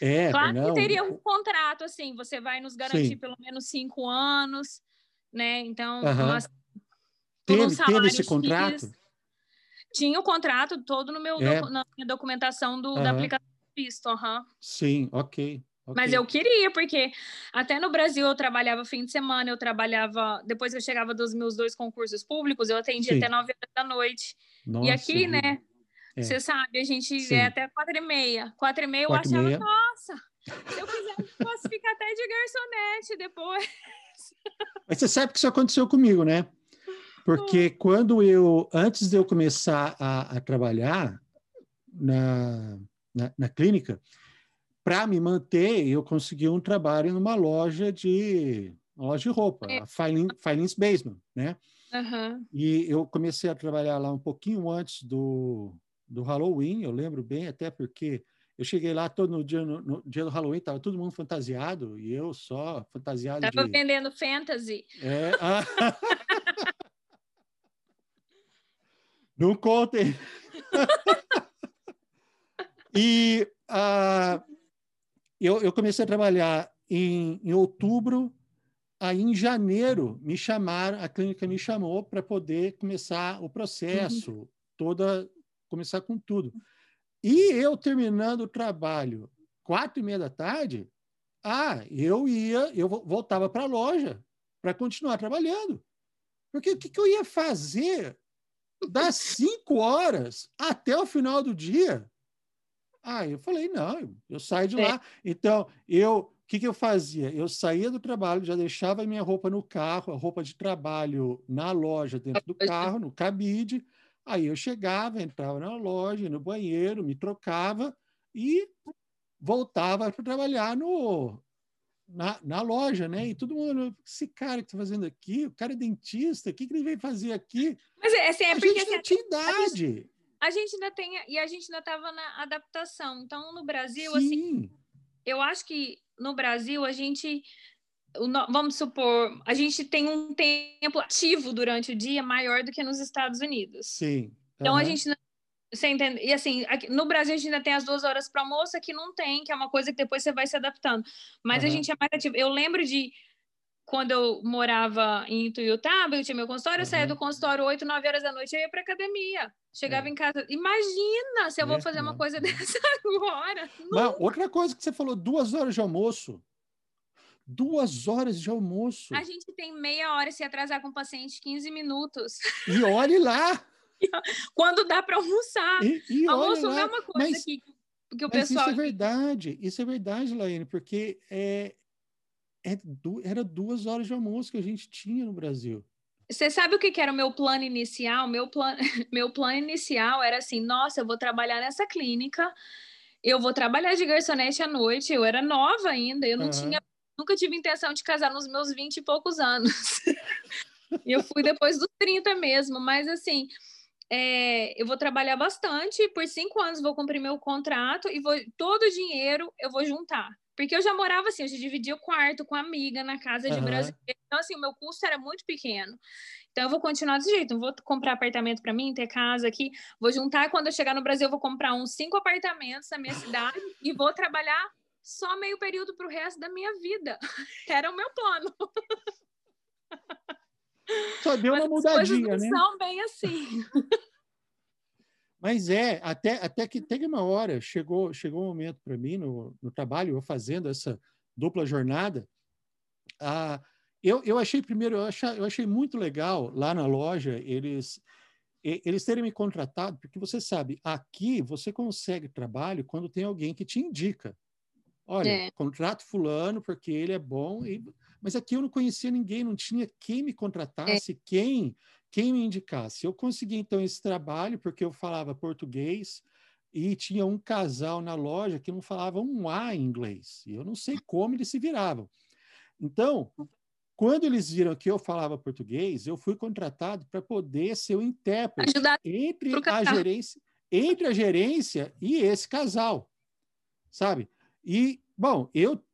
É, claro não. que teria um contrato, assim, você vai nos garantir Sim. pelo menos cinco anos, né? Então, uhum. nós, teve, um teve esse contrato? Tinha o contrato todo no meu é. na minha documentação do, da aplicação do visto. Uhum. Sim, ok. Okay. Mas eu queria, porque até no Brasil eu trabalhava fim de semana, eu trabalhava. Depois que eu chegava dos meus dois concursos públicos, eu atendia Sim. até nove horas da noite. Nossa, e aqui, né? É. Você sabe, a gente Sim. é até quatro e meia. Quatro e meia eu achava, meia. nossa, se eu quiser, eu posso ficar até de garçonete depois. Mas você sabe que isso aconteceu comigo, né? Porque hum. quando eu, antes de eu começar a, a trabalhar na, na, na clínica, para me manter, eu consegui um trabalho numa loja de uma loja de roupa, é. a Filings Basement, né? Uhum. E eu comecei a trabalhar lá um pouquinho antes do, do Halloween, eu lembro bem, até porque eu cheguei lá todo no dia, no, no dia do Halloween, estava todo mundo fantasiado e eu só fantasiado. Estava de... vendendo fantasy. É. Ah... Não contem. e uh, eu, eu comecei a trabalhar em, em outubro, aí em janeiro me chamaram, a clínica me chamou para poder começar o processo, uhum. toda começar com tudo. E eu terminando o trabalho quatro e meia da tarde, ah, eu ia, eu voltava para a loja para continuar trabalhando. Porque o que, que eu ia fazer das cinco horas até o final do dia? Ah, eu falei, não, eu saio de é. lá. Então, eu, o que, que eu fazia? Eu saía do trabalho, já deixava a minha roupa no carro, a roupa de trabalho na loja, dentro do carro, no cabide. Aí eu chegava, entrava na loja, no banheiro, me trocava e voltava para trabalhar no, na, na, loja, né? E todo mundo, esse cara que está fazendo aqui, o cara é dentista, o que, que ele veio fazer aqui? Mas é, assim, é a gente não assim, tinha idade a gente ainda tem e a gente ainda estava na adaptação. Então, no Brasil, assim, Sim. assim, eu acho que no Brasil a gente vamos supor, a gente tem um tempo ativo durante o dia maior do que nos Estados Unidos. Sim. Uhum. Então a gente você entende? E assim, aqui, no Brasil a gente ainda tem as duas horas para almoço, aqui não tem, que é uma coisa que depois você vai se adaptando. Mas uhum. a gente é mais ativo. Eu lembro de quando eu morava em Ituiutaba, eu tinha meu consultório, eu saía do consultório 8, 9 horas da noite, eu ia para academia. Chegava é. em casa. Imagina se eu vou é, fazer uma coisa dessa agora. Não, outra coisa que você falou, duas horas de almoço. Duas horas de almoço. A gente tem meia hora se atrasar com o paciente, 15 minutos. E olhe lá! Quando dá para almoçar. E, e Almoço não é uma coisa mas, que, que o pessoal. Isso é verdade, isso é verdade, Laine, porque é, é era duas horas de almoço que a gente tinha no Brasil. Você sabe o que, era o meu plano inicial? Meu plano, meu plano inicial era assim: nossa, eu vou trabalhar nessa clínica, eu vou trabalhar de garçonete à noite. Eu era nova ainda, eu não uhum. tinha, nunca tive intenção de casar nos meus vinte e poucos anos. e eu fui depois dos 30 mesmo, mas assim. É, eu vou trabalhar bastante, por cinco anos vou cumprir meu contrato e vou, todo o dinheiro eu vou juntar. Porque eu já morava assim, eu já dividia o quarto com amiga na casa de uhum. brasileiro. Então, assim, o meu custo era muito pequeno. Então, eu vou continuar desse jeito. Não vou comprar apartamento para mim, ter casa aqui. Vou juntar. Quando eu chegar no Brasil, eu vou comprar uns cinco apartamentos na minha cidade e vou trabalhar só meio período para o resto da minha vida. Era o meu plano. Só deu Mas uma mudadinha, não né? São bem assim. Mas é, até, até que teve uma hora, chegou, chegou um momento para mim no, no trabalho, eu fazendo essa dupla jornada, ah, eu, eu achei primeiro, eu achei, eu achei muito legal lá na loja eles eles terem me contratado, porque você sabe, aqui você consegue trabalho quando tem alguém que te indica. Olha, é. contrato fulano porque ele é bom, e... mas aqui eu não conhecia ninguém, não tinha quem me contratasse, é. quem quem me indicasse. Eu consegui então esse trabalho porque eu falava português e tinha um casal na loja que não falava um A em inglês. E eu não sei como eles se viravam. Então, quando eles viram que eu falava português, eu fui contratado para poder ser o intérprete Ajudar entre a gerência, entre a gerência e esse casal, sabe? E, bom, eu,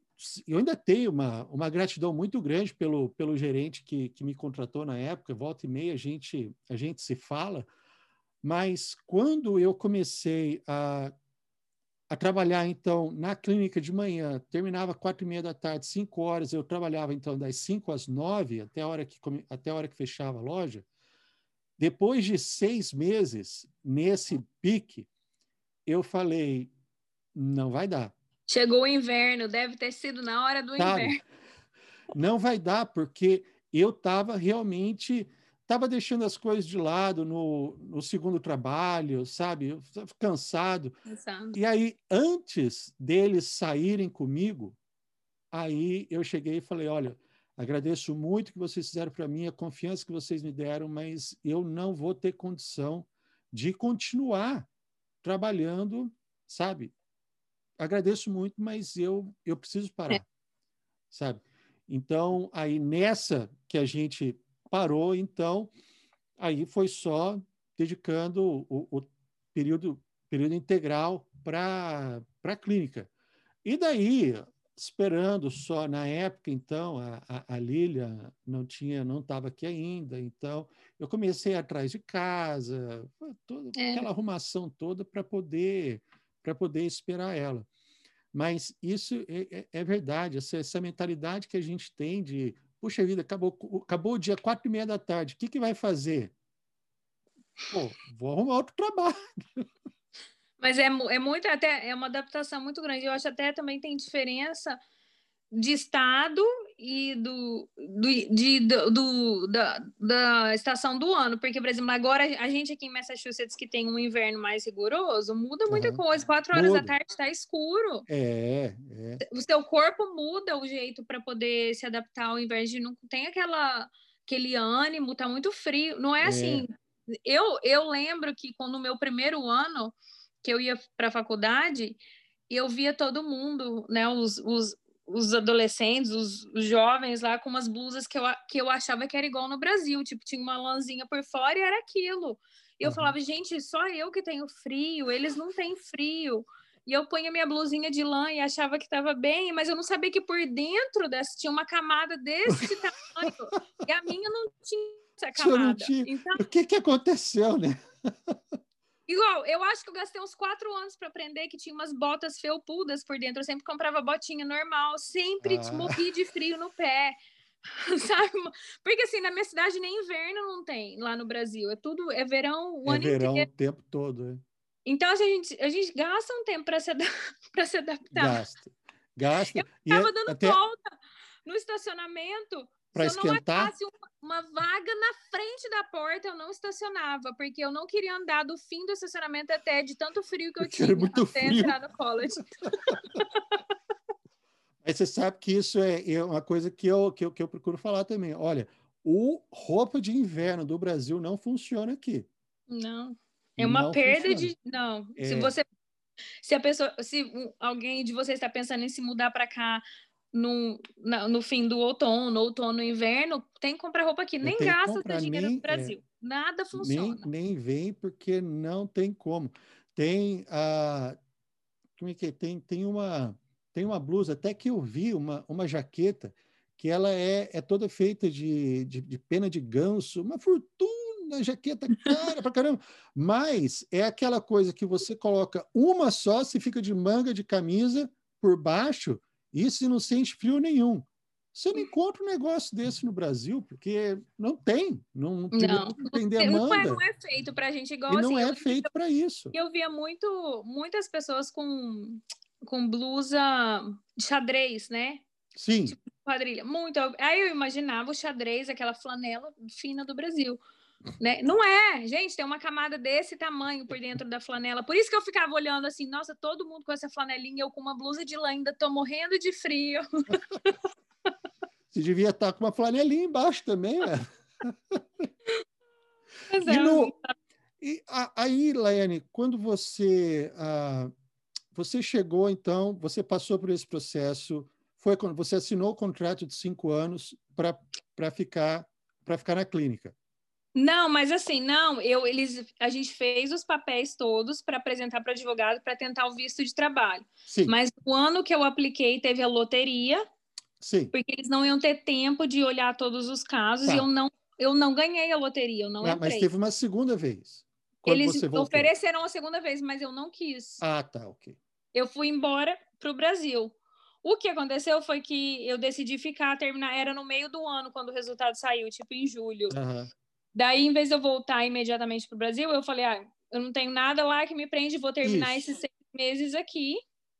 eu ainda tenho uma, uma gratidão muito grande pelo, pelo gerente que, que me contratou na época, volta e meia a gente, a gente se fala, mas quando eu comecei a, a trabalhar, então, na clínica de manhã, terminava quatro e meia da tarde, cinco horas, eu trabalhava, então, das cinco às nove, até a hora que, até a hora que fechava a loja, depois de seis meses, nesse pique, eu falei, não vai dar Chegou o inverno, deve ter sido na hora do Sabe? inverno. Não vai dar, porque eu estava realmente estava deixando as coisas de lado no, no segundo trabalho, sabe? Eu cansado. Exato. E aí, antes deles saírem comigo, aí eu cheguei e falei: olha, agradeço muito o que vocês fizeram para mim, a confiança que vocês me deram, mas eu não vou ter condição de continuar trabalhando, sabe? Agradeço muito, mas eu, eu preciso parar, é. sabe? Então, aí nessa que a gente parou, então, aí foi só dedicando o, o período, período integral para a clínica. E daí, esperando só na época, então, a, a, Lília não tinha, não estava aqui ainda, então eu comecei atrás de casa, toda é. aquela arrumação toda para poder para poder esperar ela. Mas isso é, é, é verdade, essa, essa, mentalidade que a gente tem de, puxa vida, acabou, acabou o dia quatro e meia da tarde, o que, que vai fazer? Pô, vou arrumar outro trabalho. Mas é, é muito, até é uma adaptação muito grande. Eu acho até também tem diferença de estado e do, do, de, do, do, da, da estação do ano, porque, por exemplo, agora a gente aqui em Massachusetts, que tem um inverno mais rigoroso, muda muita uhum. coisa. Quatro horas muda. da tarde está escuro. É, é. O seu corpo muda o jeito para poder se adaptar ao invés de não tem aquela aquele ânimo, tá muito frio. Não é, é. assim. Eu, eu lembro que quando no meu primeiro ano que eu ia para a faculdade, eu via todo mundo, né, os, os, os adolescentes, os, os, jovens lá com umas blusas que eu, que eu achava que era igual no Brasil, tipo, tinha uma lãzinha por fora e era aquilo. E eu uhum. falava, gente, só eu que tenho frio, eles não têm frio. E eu punha minha blusinha de lã e achava que estava bem, mas eu não sabia que por dentro dessa tinha uma camada desse tamanho. e a minha não tinha essa camada. Tinha... Então... O que, que aconteceu, né? Igual, eu acho que eu gastei uns quatro anos para aprender que tinha umas botas felpudas por dentro. Eu sempre comprava botinha normal, sempre ah. morri de frio no pé. Sabe? Porque assim, na minha cidade nem inverno não tem lá no Brasil. É tudo, é verão o é ano verão inteiro. o tempo todo. É. Então, a gente, a gente gasta um tempo para se, ad... se adaptar. Gasta. Gasta. Eu é, dando até... volta no estacionamento para esquentar. Se eu não achasse uma vaga na frente da porta, eu não estacionava, porque eu não queria andar do fim do estacionamento até de tanto frio que eu tinha muito até frio. entrar no college. Mas você sabe que isso é, é uma coisa que eu, que, eu, que eu procuro falar também. Olha, o roupa de inverno do Brasil não funciona aqui. Não. É uma não perda funciona. de. Não. É... Se você. Se a pessoa. Se alguém de vocês está pensando em se mudar para cá no, na, no fim do outono, outono, inverno, tem que comprar roupa aqui. nem gasta seu dinheiro nem, no é, Brasil. É, Nada funciona. Nem, nem vem porque não tem como. Tem a. Como é que é? Tem, tem uma. Tem uma blusa, até que eu vi uma, uma jaqueta que ela é, é toda feita de, de, de pena de ganso, uma fortuna, jaqueta cara pra caramba. Mas é aquela coisa que você coloca uma só, se fica de manga de camisa por baixo, se não sente frio nenhum. Você não encontra um negócio desse no Brasil, porque não tem, não, não, tem, demanda. Não é, não é feito para a gente igual e assim, não é feito para isso. Eu via muito, muitas pessoas com, com blusa de xadrez, né? Sim. Tipo, quadrilha. Muito. Aí eu imaginava o xadrez, aquela flanela fina do Brasil. Né? Não é, gente, tem uma camada desse tamanho por dentro da flanela. Por isso que eu ficava olhando assim, nossa, todo mundo com essa flanelinha, eu com uma blusa de lã, ainda tô morrendo de frio. Você devia estar com uma flanelinha embaixo também, né? Pois é, e, no, e aí, Laiane, quando você ah, você chegou, então, você passou por esse processo, foi quando você assinou o contrato de cinco anos para ficar para ficar na clínica. Não, mas assim, não, eu eles a gente fez os papéis todos para apresentar para o advogado para tentar o visto de trabalho. Sim. Mas o ano que eu apliquei teve a loteria. Sim. Porque eles não iam ter tempo de olhar todos os casos tá. e eu não eu não ganhei a loteria, eu não ah, Mas teve uma segunda vez. Eles ofereceram a segunda vez, mas eu não quis. Ah, tá, ok. Eu fui embora para o Brasil. O que aconteceu foi que eu decidi ficar, terminar, era no meio do ano quando o resultado saiu, tipo em julho. Uhum. Daí, em vez de eu voltar imediatamente para o Brasil, eu falei: ah, eu não tenho nada lá que me prende, vou terminar Isso. esses seis meses aqui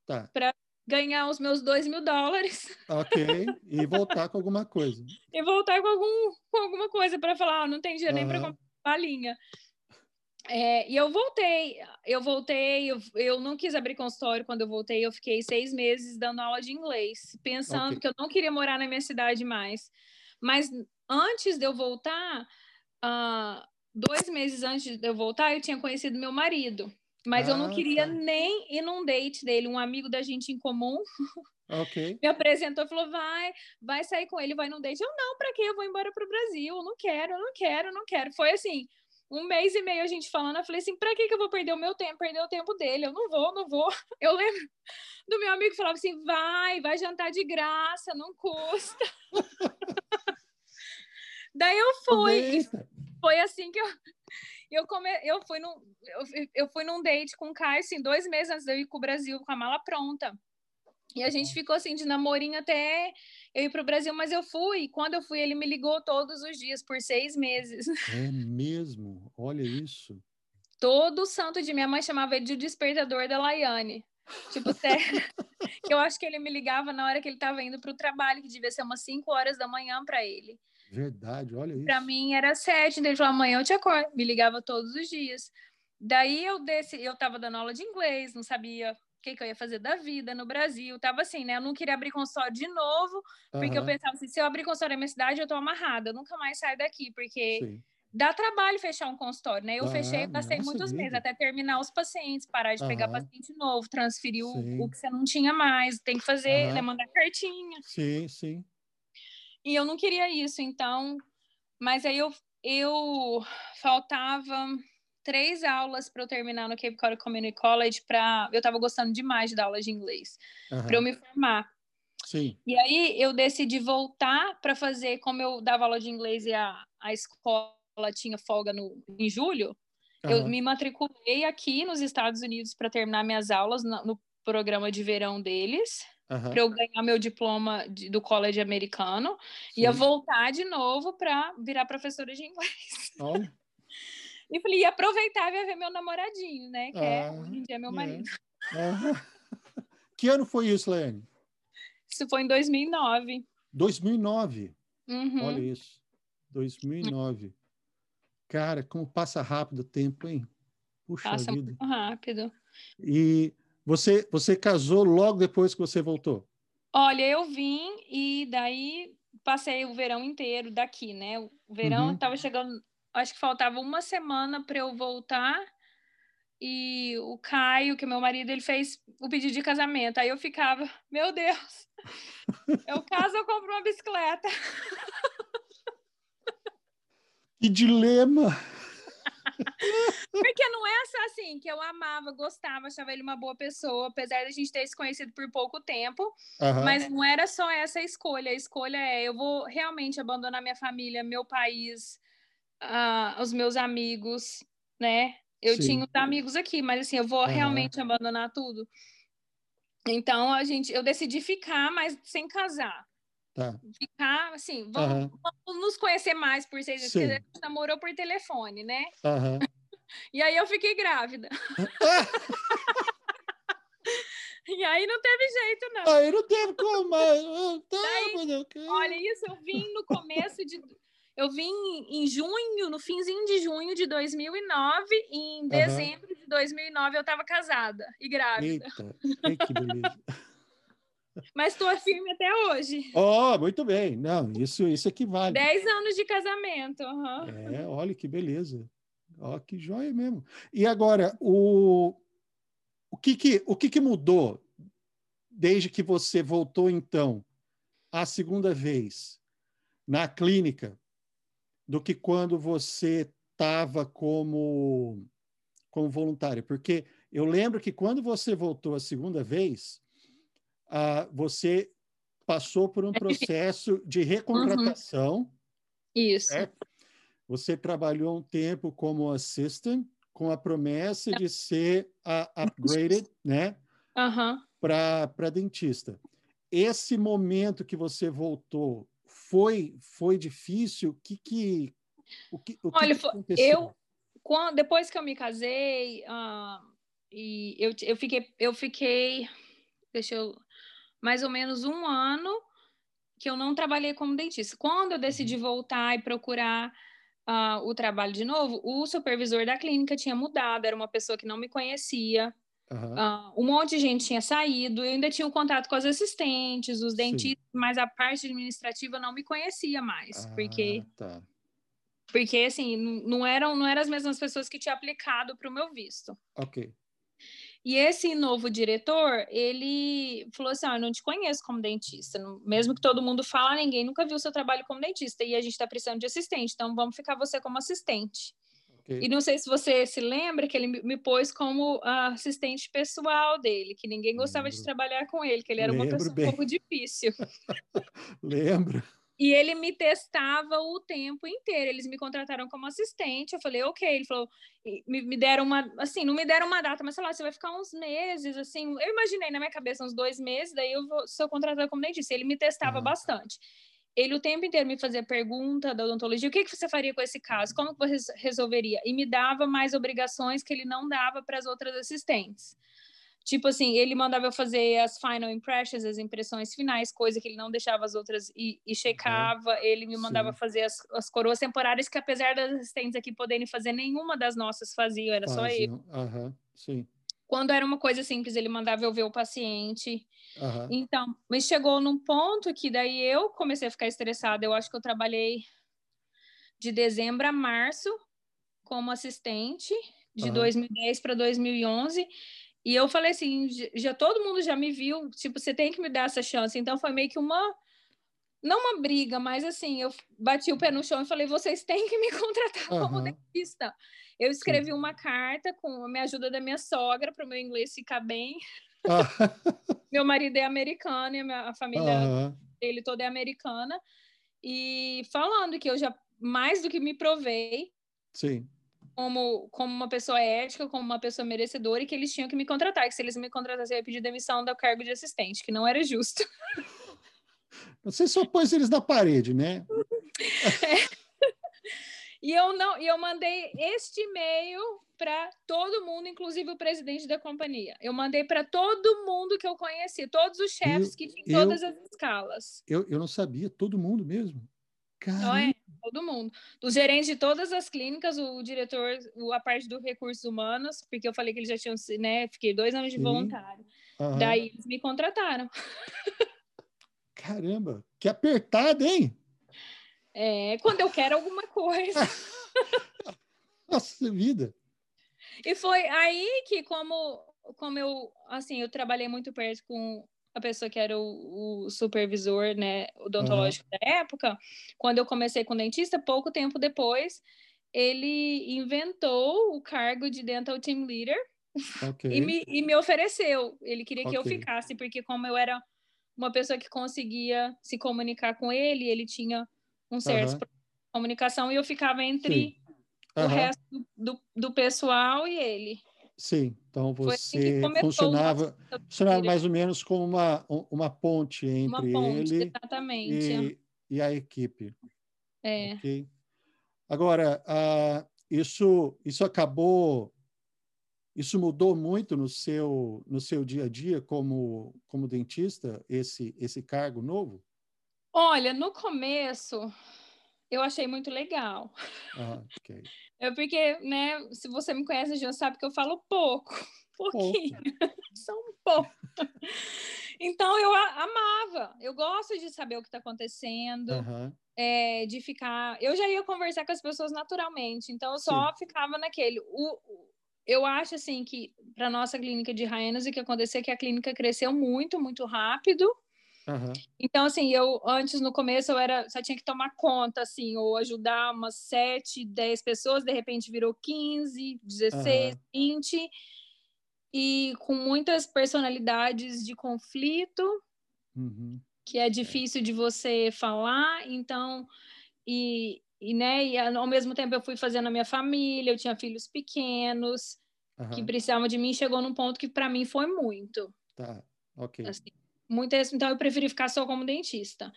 tá. para ganhar os meus dois mil dólares. Ok, e voltar com alguma coisa. e voltar com, algum, com alguma coisa para falar: ah, não tem dinheiro uhum. nem para comprar balinha. É, e eu voltei, eu voltei, eu, eu não quis abrir consultório quando eu voltei, eu fiquei seis meses dando aula de inglês, pensando okay. que eu não queria morar na minha cidade mais. Mas antes de eu voltar, uh, dois meses antes de eu voltar, eu tinha conhecido meu marido. Mas ah, eu não ah, queria tá. nem ir num date dele, um amigo da gente em comum. Me apresentou e falou: vai, vai sair com ele, vai num date. Eu, não, para quê? Eu vou embora pro Brasil, eu não quero, eu não quero, eu não quero. Foi assim, um mês e meio a gente falando, eu falei assim, pra que, que eu vou perder o meu tempo, perder o tempo dele? Eu não vou, não vou. Eu lembro do meu amigo que falava assim, vai, vai jantar de graça, não custa. Daí eu fui. Foi assim que eu eu, come... eu, fui num, eu, eu fui num date com o Caio, assim, dois meses antes de eu ir com o Brasil, com a mala pronta. E a gente ficou assim de namorinho até eu ir para o Brasil, mas eu fui. Quando eu fui, ele me ligou todos os dias por seis meses. É mesmo? Olha isso. Todo santo de minha mãe chamava ele de despertador da Laiane. Tipo, sério. eu acho que ele me ligava na hora que ele estava indo para o trabalho, que devia ser umas 5 horas da manhã para ele. Verdade, olha isso. Para mim era sete, então ele falou, amanhã eu te acordo. Me ligava todos os dias. Daí eu desci, eu estava dando aula de inglês, não sabia o que, que, eu ia fazer da vida no Brasil. Tava assim, né? Eu não queria abrir consultório de novo, porque uhum. eu pensava assim, se eu abrir consultório na minha cidade, eu tô amarrada, eu nunca mais saio daqui, porque Sim. dá trabalho fechar um consultório, né? Eu ah, fechei, gastei muitos vida. meses até terminar os pacientes, parar de uhum. pegar paciente novo, transferir o, o, que você não tinha mais, tem que fazer, né, mandar cartinha. Sim, sim. E eu não queria isso, então, mas aí eu eu faltava três aulas para eu terminar no Cape Cod Community College para eu estava gostando demais de dar aula de inglês uhum. para eu me formar. Sim. E aí eu decidi voltar para fazer como eu dava aula de inglês e a, a escola tinha folga no em julho. Uhum. Eu me matriculei aqui nos Estados Unidos para terminar minhas aulas no, no, programa de verão deles. Uhum. para eu ganhar meu diploma de, do college americano, Sim. ia voltar de novo para virar professora de inglês. Olha. E falei, ia aproveitar e ver meu namoradinho, né? Que é, ah, hoje em dia, meu é. marido. É. Que ano foi isso, Leane? Isso foi em 2009. 2009? Uhum. Olha isso. 2009. Cara, como passa rápido o tempo, hein? Puxa passa vida. muito rápido. E você, você casou logo depois que você voltou? Olha, eu vim e daí passei o verão inteiro daqui, né? O verão estava uhum. chegando acho que faltava uma semana para eu voltar e o Caio, que é meu marido, ele fez o pedido de casamento. Aí eu ficava, meu Deus, eu caso ou compro uma bicicleta? Que dilema! Porque não é só assim que eu amava, gostava, achava ele uma boa pessoa, apesar da gente ter se conhecido por pouco tempo. Uhum. Mas não era só essa escolha. A escolha é: eu vou realmente abandonar minha família, meu país, uh, os meus amigos, né? Eu Sim. tinha os amigos aqui, mas assim, eu vou uhum. realmente abandonar tudo. Então a gente, eu decidi ficar, mas sem casar. Tá. Ficar, assim, vamos, uhum. vamos, nos conhecer mais por seis meses, porque a gente namorou por telefone, né? Uhum. e aí eu fiquei grávida. e aí não teve jeito, não. Aí não teve como, mas... Tá, Daí, olha, isso eu vim no começo de eu vim em junho, no finzinho de junho de 2009, e em uhum. dezembro de 2009 eu estava casada e grávida. Eita, que beleza. Mas estou firme até hoje. Oh, muito bem. Não, isso, isso equivale. Dez anos de casamento. Uhum. É, olha que beleza. Ó, que joia mesmo. E agora, o, o, que, que, o que, que mudou desde que você voltou, então, a segunda vez na clínica do que quando você estava como, como voluntário. Porque eu lembro que quando você voltou a segunda vez, uh, você passou por um processo de recontratação. Uhum. Isso. Você trabalhou um tempo como assistant, com a promessa de ser uh, upgraded, né? Uhum. Para dentista. Esse momento que você voltou, foi foi difícil? O que que o que, o Olha, que aconteceu? eu quando, depois que eu me casei uh, e eu, eu fiquei eu fiquei deixa eu mais ou menos um ano que eu não trabalhei como dentista. Quando eu decidi uhum. voltar e procurar uh, o trabalho de novo, o supervisor da clínica tinha mudado, era uma pessoa que não me conhecia. Uhum. Uh, um monte de gente tinha saído, eu ainda tinha o contato com as assistentes, os dentistas, Sim. mas a parte administrativa não me conhecia mais, ah, porque tá. porque assim não eram não eram as mesmas pessoas que tinham aplicado para o meu visto. Ok. E esse novo diretor, ele falou assim: ah, eu não te conheço como dentista. Mesmo que todo mundo fala, ninguém nunca viu seu trabalho como dentista. E a gente está precisando de assistente, então vamos ficar você como assistente. Okay. E não sei se você se lembra que ele me pôs como assistente pessoal dele, que ninguém gostava Lembro. de trabalhar com ele, que ele era Lembro uma pessoa bem. um pouco difícil. Lembro. E ele me testava o tempo inteiro. Eles me contrataram como assistente. Eu falei, ok. Ele falou, me, me deram uma, assim, não me deram uma data, mas sei lá, você vai ficar uns meses, assim. Eu imaginei na minha cabeça uns dois meses, daí eu vou ser contratada como dentista. Ele me testava uhum. bastante ele o tempo inteiro me fazia pergunta da odontologia, o que, que você faria com esse caso? Como que você resolveria? E me dava mais obrigações que ele não dava para as outras assistentes. Tipo assim, ele mandava eu fazer as final impressions, as impressões finais, coisa que ele não deixava as outras e, e checava. Uhum. Ele me mandava Sim. fazer as, as coroas temporárias, que apesar das assistentes aqui poderem fazer, nenhuma das nossas faziam, era só eu. Uhum. Sim. Quando era uma coisa simples, ele mandava eu ver o paciente. Uhum. Então, mas chegou num ponto que daí eu comecei a ficar estressada. Eu acho que eu trabalhei de dezembro a março como assistente, de uhum. 2010 para 2011. E eu falei assim, já todo mundo já me viu, tipo, você tem que me dar essa chance. Então foi meio que uma não uma briga, mas assim, eu bati o pé no chão e falei, vocês têm que me contratar uhum. como dentista. Eu escrevi Sim. uma carta com a ajuda da minha sogra para o meu inglês ficar bem. Ah. meu marido é americano e a família uhum. dele toda é americana. E falando que eu já mais do que me provei. Sim. Como, como uma pessoa ética, como uma pessoa merecedora, e que eles tinham que me contratar, que se eles me contratassem, eu ia pedir demissão do cargo de assistente, que não era justo. Você só pôs eles na parede, né? É. E eu não, e eu mandei este e-mail para todo mundo, inclusive o presidente da companhia. Eu mandei para todo mundo que eu conheci, todos os chefes que tinham todas as escalas. Eu, eu não sabia, todo mundo mesmo. É, todo mundo. Os gerentes de todas as clínicas, o diretor, a parte do recursos humanos, porque eu falei que eles já tinham, né? Fiquei dois anos de Sim. voluntário. Daí eles me contrataram. Caramba, que apertado, hein? É, quando eu quero alguma coisa. Nossa vida. E foi aí que, como, como eu, assim, eu trabalhei muito perto com a pessoa que era o, o supervisor, né, odontológico uhum. da época, quando eu comecei com dentista, pouco tempo depois, ele inventou o cargo de Dental Team Leader Ok. e, me, e me ofereceu. Ele queria que eu ficasse, porque como eu era uma pessoa que conseguia se comunicar com ele, ele tinha um certo problema de comunicação e eu ficava entre o resto do, do pessoal e ele. Sim, então assim você o funcionava, funcionava mais ou menos como uma, um- uma ponte Uma entre ponte, ele e, e a equipe. É. Ok. Agora, ah, isso, isso acabou, isso mudou muito no seu, no seu dia a dia como, como dentista, esse, esse cargo novo? Olha, no começo eu achei muito legal. Ah. É porque, né, se você me conhece, já sabe que eu falo pouco. Pouquinho. Só um pouco. Então eu amava. Eu gosto de saber o que está acontecendo, Aham, é, de ficar. Eu já ia conversar com as pessoas naturalmente, então eu só ficava naquele. O, o- eu acho assim que para nossa clínica de Raianas o que aconteceu é que a clínica cresceu muito, muito rápido. Aham, Então, assim, eu antes, no começo, eu era, só tinha que tomar conta, assim, ou ajudar umas 7, 10 pessoas, de repente virou 15, 16, Aham. 20, e com muitas personalidades de conflito, uhum, que é difícil de você falar, então, e, e, né, e ao mesmo tempo eu fui fazendo a minha família, eu tinha filhos pequenos, que precisavam de mim, chegou num ponto que para mim foi muito. tá, ok. Assim, muitas, então eu preferi ficar só como dentista.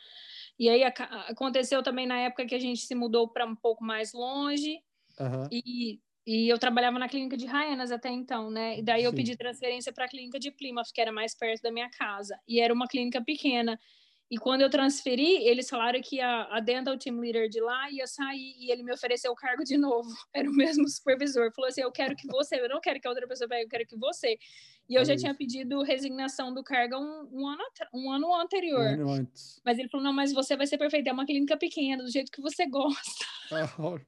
E aí aca- aconteceu também na época que a gente se mudou para um pouco mais longe Aham, e, e eu trabalhava na clínica de Raianas até então, né? E daí eu Sim. pedi transferência para a clínica de Plymouth, que era mais perto da minha casa. E era uma clínica pequena. E quando eu transferi, eles falaram que a, a dental team leader de lá ia sair e ele me ofereceu o cargo de novo. Era o mesmo supervisor. Falou assim: Eu quero que você, eu não quero que a outra pessoa pegue, eu quero que você. E eu Olha já isso. tinha pedido resignação do cargo um, um, ano, um ano anterior. um ano antes. Mas ele falou: Não, mas você vai ser perfeita. É uma clínica pequena, do jeito que você gosta. Ah,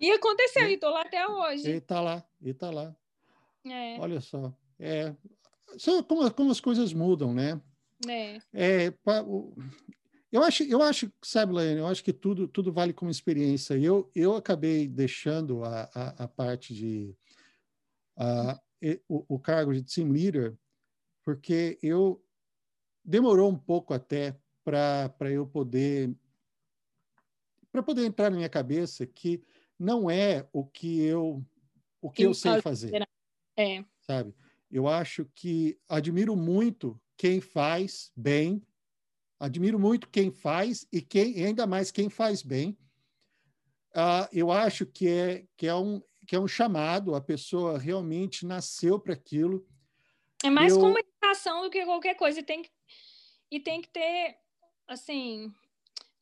E aconteceu, E- e tô lá até hoje. ele está lá, ele está lá. É, Olha só. É, só como, como as coisas mudam, né? é, É, o- eu acho, eu acho, sabe, Laiane, eu acho que tudo, tudo vale como experiência. Eu, eu acabei deixando a, a, a parte de a, e- o, o cargo de team leader porque eu demorou um pouco até para eu poder para poder entrar na minha cabeça que não é o que eu o que eu sei fazer é. sabe? Eu acho que admiro muito quem faz bem, admiro muito quem faz e quem ainda mais quem faz bem. Ah, eu acho que é que é um que é um chamado, a pessoa realmente nasceu para aquilo. É mais Eu- comunicação do que qualquer coisa. E tem que, e tem que ter, assim,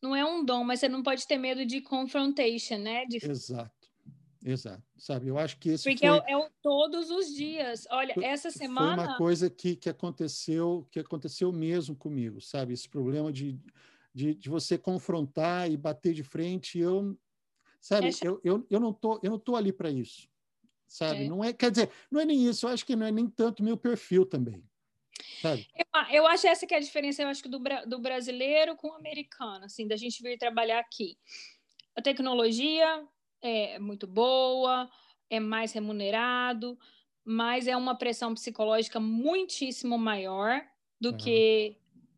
não é um dom, mas você não pode ter medo de confrontation, né? De, Exato, exato. Sabe? Eu acho que esse porque foi, é, o- é o todos os dias. Olha, Foi- essa foi semana. uma coisa que, que aconteceu que aconteceu mesmo comigo, sabe? Esse problema de, de, de você confrontar e bater de frente. Eu, sabe? Eu, eu, eu não tô eu não tô ali para isso, sabe? É. Não é quer dizer não é nem isso. Eu acho que não é nem tanto meu perfil também, sabe? Eu, eu acho essa que é a diferença, eu acho que do, do brasileiro com o americano, assim, da gente vir trabalhar aqui. A tecnologia é muito boa, é mais remunerado, mas é uma pressão psicológica muitíssimo maior do Aham. que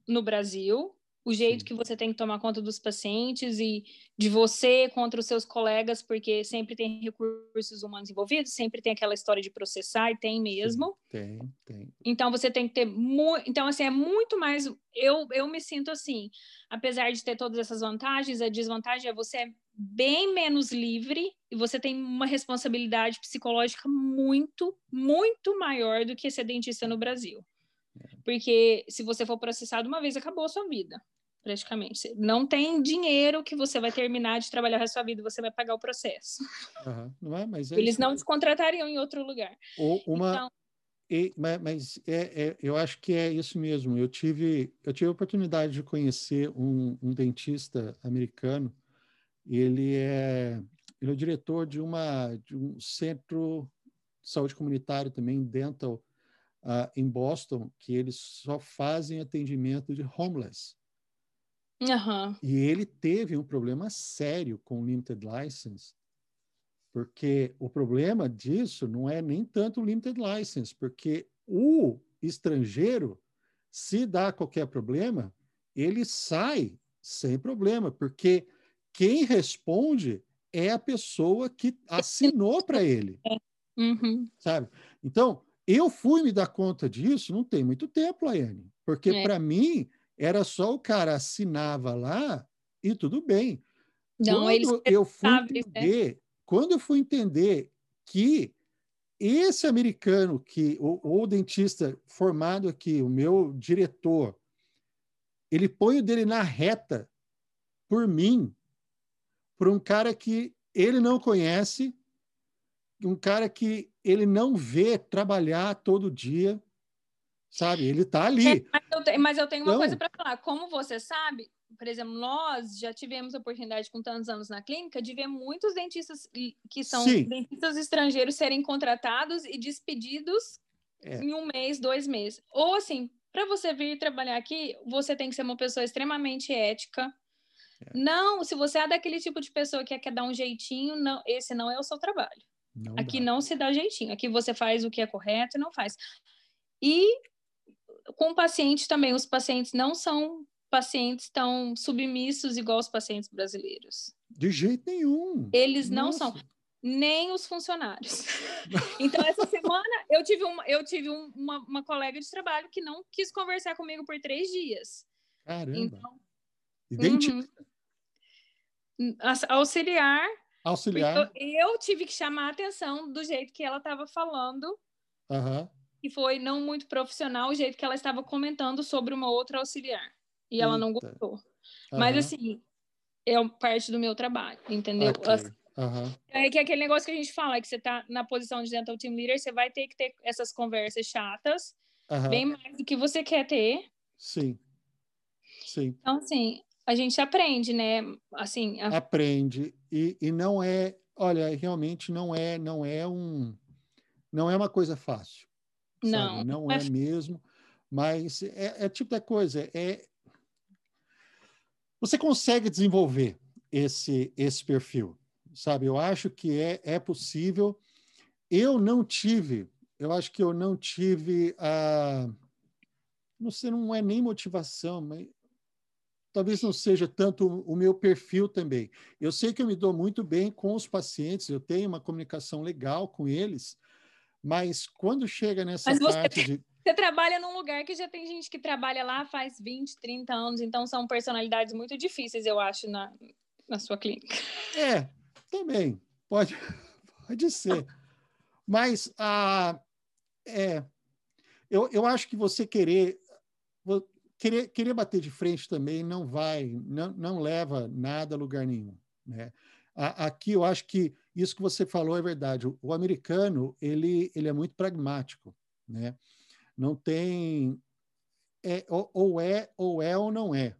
no Brasil. O jeito Sim. que você tem que tomar conta dos pacientes e de você contra os seus colegas, porque sempre tem recursos humanos envolvidos, sempre tem aquela história de processar, e tem mesmo. Tem, tem. Então você tem que ter muito. Então, assim, é muito mais. Eu, eu me sinto assim, apesar de ter todas essas vantagens, a desvantagem é você é bem menos livre e você tem uma responsabilidade psicológica muito, muito maior do que ser dentista no Brasil. Porque se você for processado uma vez, acabou a sua vida, praticamente. Não tem dinheiro que você vai terminar de trabalhar a sua vida, você vai pagar o processo. Aham. Não é? Mas é Eles isso não te contratariam em outro lugar. Ou uma Então, E- ma- mas é, é- eu acho que é isso mesmo. Eu tive, eu tive a oportunidade de conhecer um, um dentista americano. Ele é, ele é o diretor de, uma, de um centro de saúde comunitário também, dental, ah, em Boston, que eles só fazem atendimento de homeless. aham. E ele teve um problema sério com o limited license, porque o problema disso não é nem tanto o limited license, porque o estrangeiro, se dá qualquer problema, ele sai sem problema, porque quem responde é a pessoa que assinou para ele. Uhum. Sabe? Então, eu fui me dar conta disso não tem muito tempo, Laiane, porque é. para mim era só o cara assinava lá e tudo bem. Não, quando eu fui né? entender, né? quando eu fui entender que esse americano que ou, ou dentista formado aqui, o meu diretor, ele põe o dele na reta por mim, por um cara que ele não conhece, um cara que ele não vê trabalhar todo dia, sabe? Ele está ali. É, mas, eu te, mas, eu tenho uma então, coisa para falar. Como você sabe, por exemplo, nós já tivemos a oportunidade com tantos anos na clínica de ver muitos dentistas que são sim. dentistas estrangeiros serem contratados e despedidos é. em um mês, dois meses. Ou assim, para você vir trabalhar aqui, você tem que ser uma pessoa extremamente ética. É. Não, se você é daquele tipo de pessoa que quer dar um jeitinho, não, esse não é o seu trabalho. Não aqui dá. não se dá jeitinho. Aqui você faz o que é correto e não faz. E com o paciente também, os pacientes não são pacientes tão submissos igual os pacientes brasileiros. De jeito nenhum. Eles não Nossa. são nem os funcionários. então, essa semana eu tive, uma, eu tive um, uma, uma, colega de trabalho que não quis conversar comigo por três dias. Caramba. Então, Identista. Uhum. Auxiliar. Auxiliar. Eu, eu, tive que chamar a atenção do jeito que ela estava falando. Uhum. E foi não muito profissional o jeito que ela estava comentando sobre uma outra auxiliar. E ela não gostou. Uhum. Mas, assim, é parte do meu trabalho, entendeu? Okay. Assim, uhum. É que aquele negócio que a gente fala, que você tá na posição de dental team leader, você vai ter que ter essas conversas chatas, bem mais do que você quer ter. Sim. Sim. Então, assim, a gente aprende, né? Assim, a... aprende e, e não é, olha, realmente não é, não é um, não é uma coisa fácil. Não, sabe? não é, é mesmo. Mas é, é tipo da coisa, é você consegue desenvolver esse, esse perfil, sabe? Eu acho que é, é possível. Eu não tive, eu acho que eu não tive a. Não sei, não é nem motivação, mas talvez não seja tanto o meu perfil também. Eu sei que eu me dou muito bem com os pacientes, eu tenho uma comunicação legal com eles, mas quando chega nessa mas parte de você trabalha num lugar que já tem gente que trabalha lá faz 20, 30 anos, então são personalidades muito difíceis, eu acho, na, na sua clínica. É, também. Pode, pode ser. Mas a, é, eu, eu acho que você querer, querer, querer bater de frente também não vai, não, não leva nada a lugar nenhum. Né? aqui eu acho que isso que você falou é verdade. O, o americano ele, ele é muito pragmático. Né? não tem é, ou, é ou é ou não é.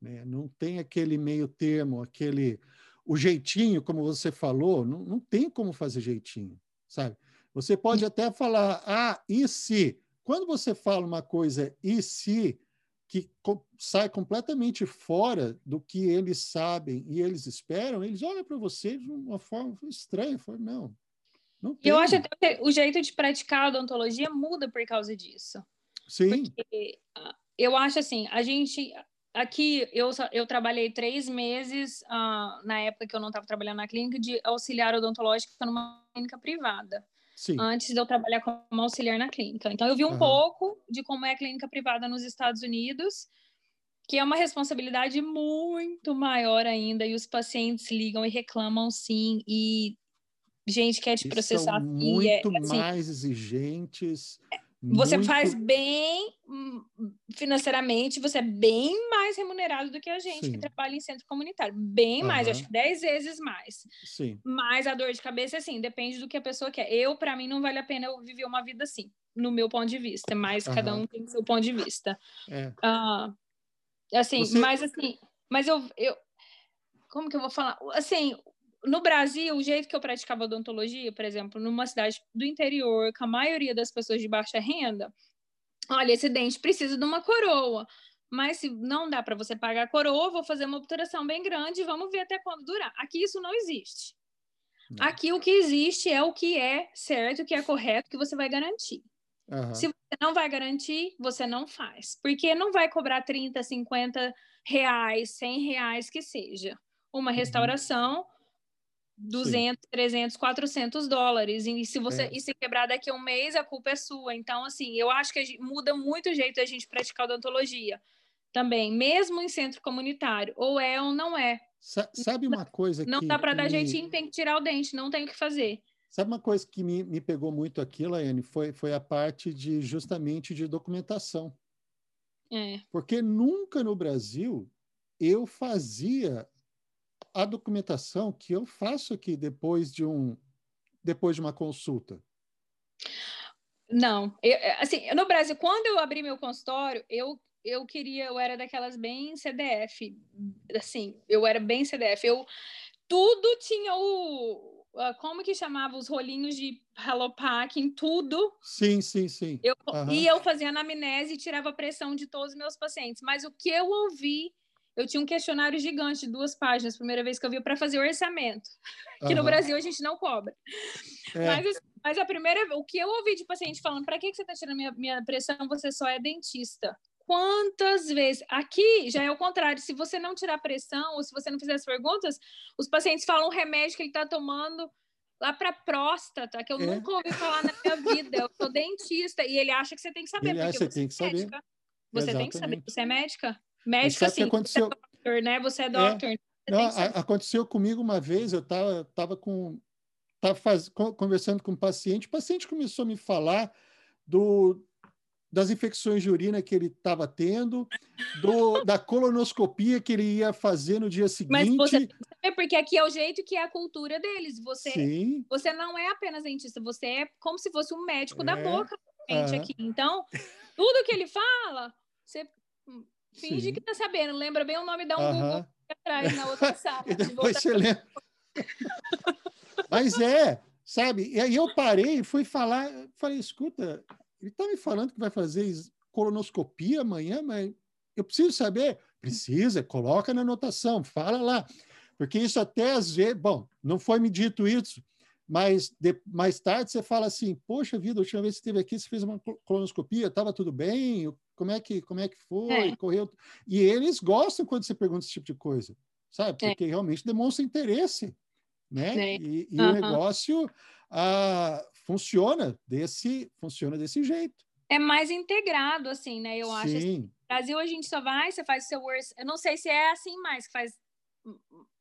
Né? Não tem aquele meio termo, aquele o jeitinho, como você falou, não, não tem como fazer jeitinho, sabe? Você pode até falar, ah, e se? Quando você fala uma coisa e se, que sai completamente fora do que eles sabem e eles esperam, eles olham para você de uma forma estranha, falam, não, eu acho até que o jeito de praticar a odontologia muda por causa disso. Sim. Porque ah, eu acho assim, a gente aqui eu, eu trabalhei três meses uh, na época que eu não estava trabalhando na clínica de auxiliar odontológico numa clínica privada. Sim. Antes de eu trabalhar como auxiliar na clínica. Então eu vi um uhum. pouco de como é a clínica privada nos Estados Unidos, que é uma responsabilidade muito maior ainda e os pacientes ligam e reclamam sim e gente quer te processar. São muito é, assim, mais exigentes. Você muito... faz bem hum, financeiramente, você é bem mais remunerado do que a gente Sim. que trabalha em centro comunitário. Bem uhum. mais, acho que 10 vezes mais. Sim. Mas a dor de cabeça, assim, depende do que a pessoa quer. Eu, para mim, não vale a pena eu viver uma vida assim, no meu ponto de vista, mas uhum. cada um tem seu ponto de vista. É. Uh, assim, você... mas assim, mas eu, eu. Como que eu vou falar? Assim, no Brasil, o jeito que eu praticava odontologia, por exemplo, numa cidade do interior, com a maioria das pessoas de baixa renda, olha, esse dente precisa de uma coroa. Mas se não dá para você pagar a coroa, vou fazer uma obturação bem grande e vamos ver até quando durar. Aqui isso não existe. Não. Aqui o que existe é o que é certo, o que é correto, que você vai garantir. Uhum. Se você não vai garantir, você não faz. Porque não vai cobrar 30, 50 reais, 100 reais que seja. Uma uhum. Restauração, 200, Sim. 300, 400 dólares. E se você é. e se quebrar daqui a um mês, a culpa é sua. Então, assim, eu acho que gente, muda muito o jeito da gente praticar odontologia também, mesmo em centro comunitário. Ou é ou não é. Sa sabe uma coisa não que... Não dá para dar me... jeitinho, tem que tirar o dente, não tem o que fazer. Sabe uma coisa que me, me pegou muito aqui, Laiane? Foi, foi a parte de justamente de documentação. É. Porque nunca no Brasil eu fazia a documentação que eu faço aqui depois de um depois de uma consulta. Não, eu, assim, no Brasil, quando eu abri meu consultório, eu eu queria, eu era daquelas bem CDF, assim, eu era bem CDF, eu tudo tinha o como que chamava os rolinhos de Hello Packing, tudo. Sim, sim, sim. Eu, uhum. E eu fazia anamnese e tirava a pressão de todos os meus pacientes. Mas o que eu ouvi, eu tinha um questionário gigante de duas páginas, primeira vez que eu vi, para fazer orçamento. Que uhum. no Brasil a gente não cobra. É. Mas, mas a primeira, o que eu ouvi de paciente falando, para que, que você está tirando minha, minha pressão? Você só é dentista quantas vezes. Aqui já é o contrário. Se você não tirar pressão ou se você não fizer as perguntas, os pacientes falam um remédio que ele está tomando lá para próstata, que eu é. nunca ouvi falar na minha vida. Eu sou dentista e ele acha que você tem que saber. Ele porque você, tem que é saber. Você Exatamente. tem que saber. Você é médica? Médica, sim. Aconteceu... Você é doctor, né? Você é doutor. É. Não, aconteceu comigo uma vez, eu estava tava com tava faz, conversando com um paciente, o paciente começou a me falar do, das infecções de urina que ele estava tendo, do, da colonoscopia que ele ia fazer no dia seguinte. Mas você é porque aqui é o jeito que é a cultura deles. Você, Sim. você não é apenas dentista, você é como se fosse um médico é. da boca gente, aqui. Então, tudo que ele fala, você finge Sim. que está sabendo. Lembra bem o nome, dá um uh -huh. Google atrás na outra sala. e depois você lembra. Mas é, sabe? E aí eu parei e fui falar, falei, escuta, ele está me falando que vai fazer colonoscopia amanhã, mas eu preciso saber. Precisa, coloca na anotação, fala lá. Porque isso até às vezes, bom, não foi me dito isso, mas de, mais tarde você fala assim, poxa vida, a última vez que esteve aqui, você fez uma colonoscopia, estava tudo bem? Como é que, como é que foi? É. Correu? E eles gostam quando você pergunta esse tipo de coisa, sabe? É. Porque é. realmente demonstra interesse, né? É. E, e uhum. o negócio ah, funciona desse funciona desse jeito. É mais integrado, assim, né? Eu Sim. acho. Assim, no Brasil a gente só vai, você faz o seu work. Eu não sei se é assim mais, que faz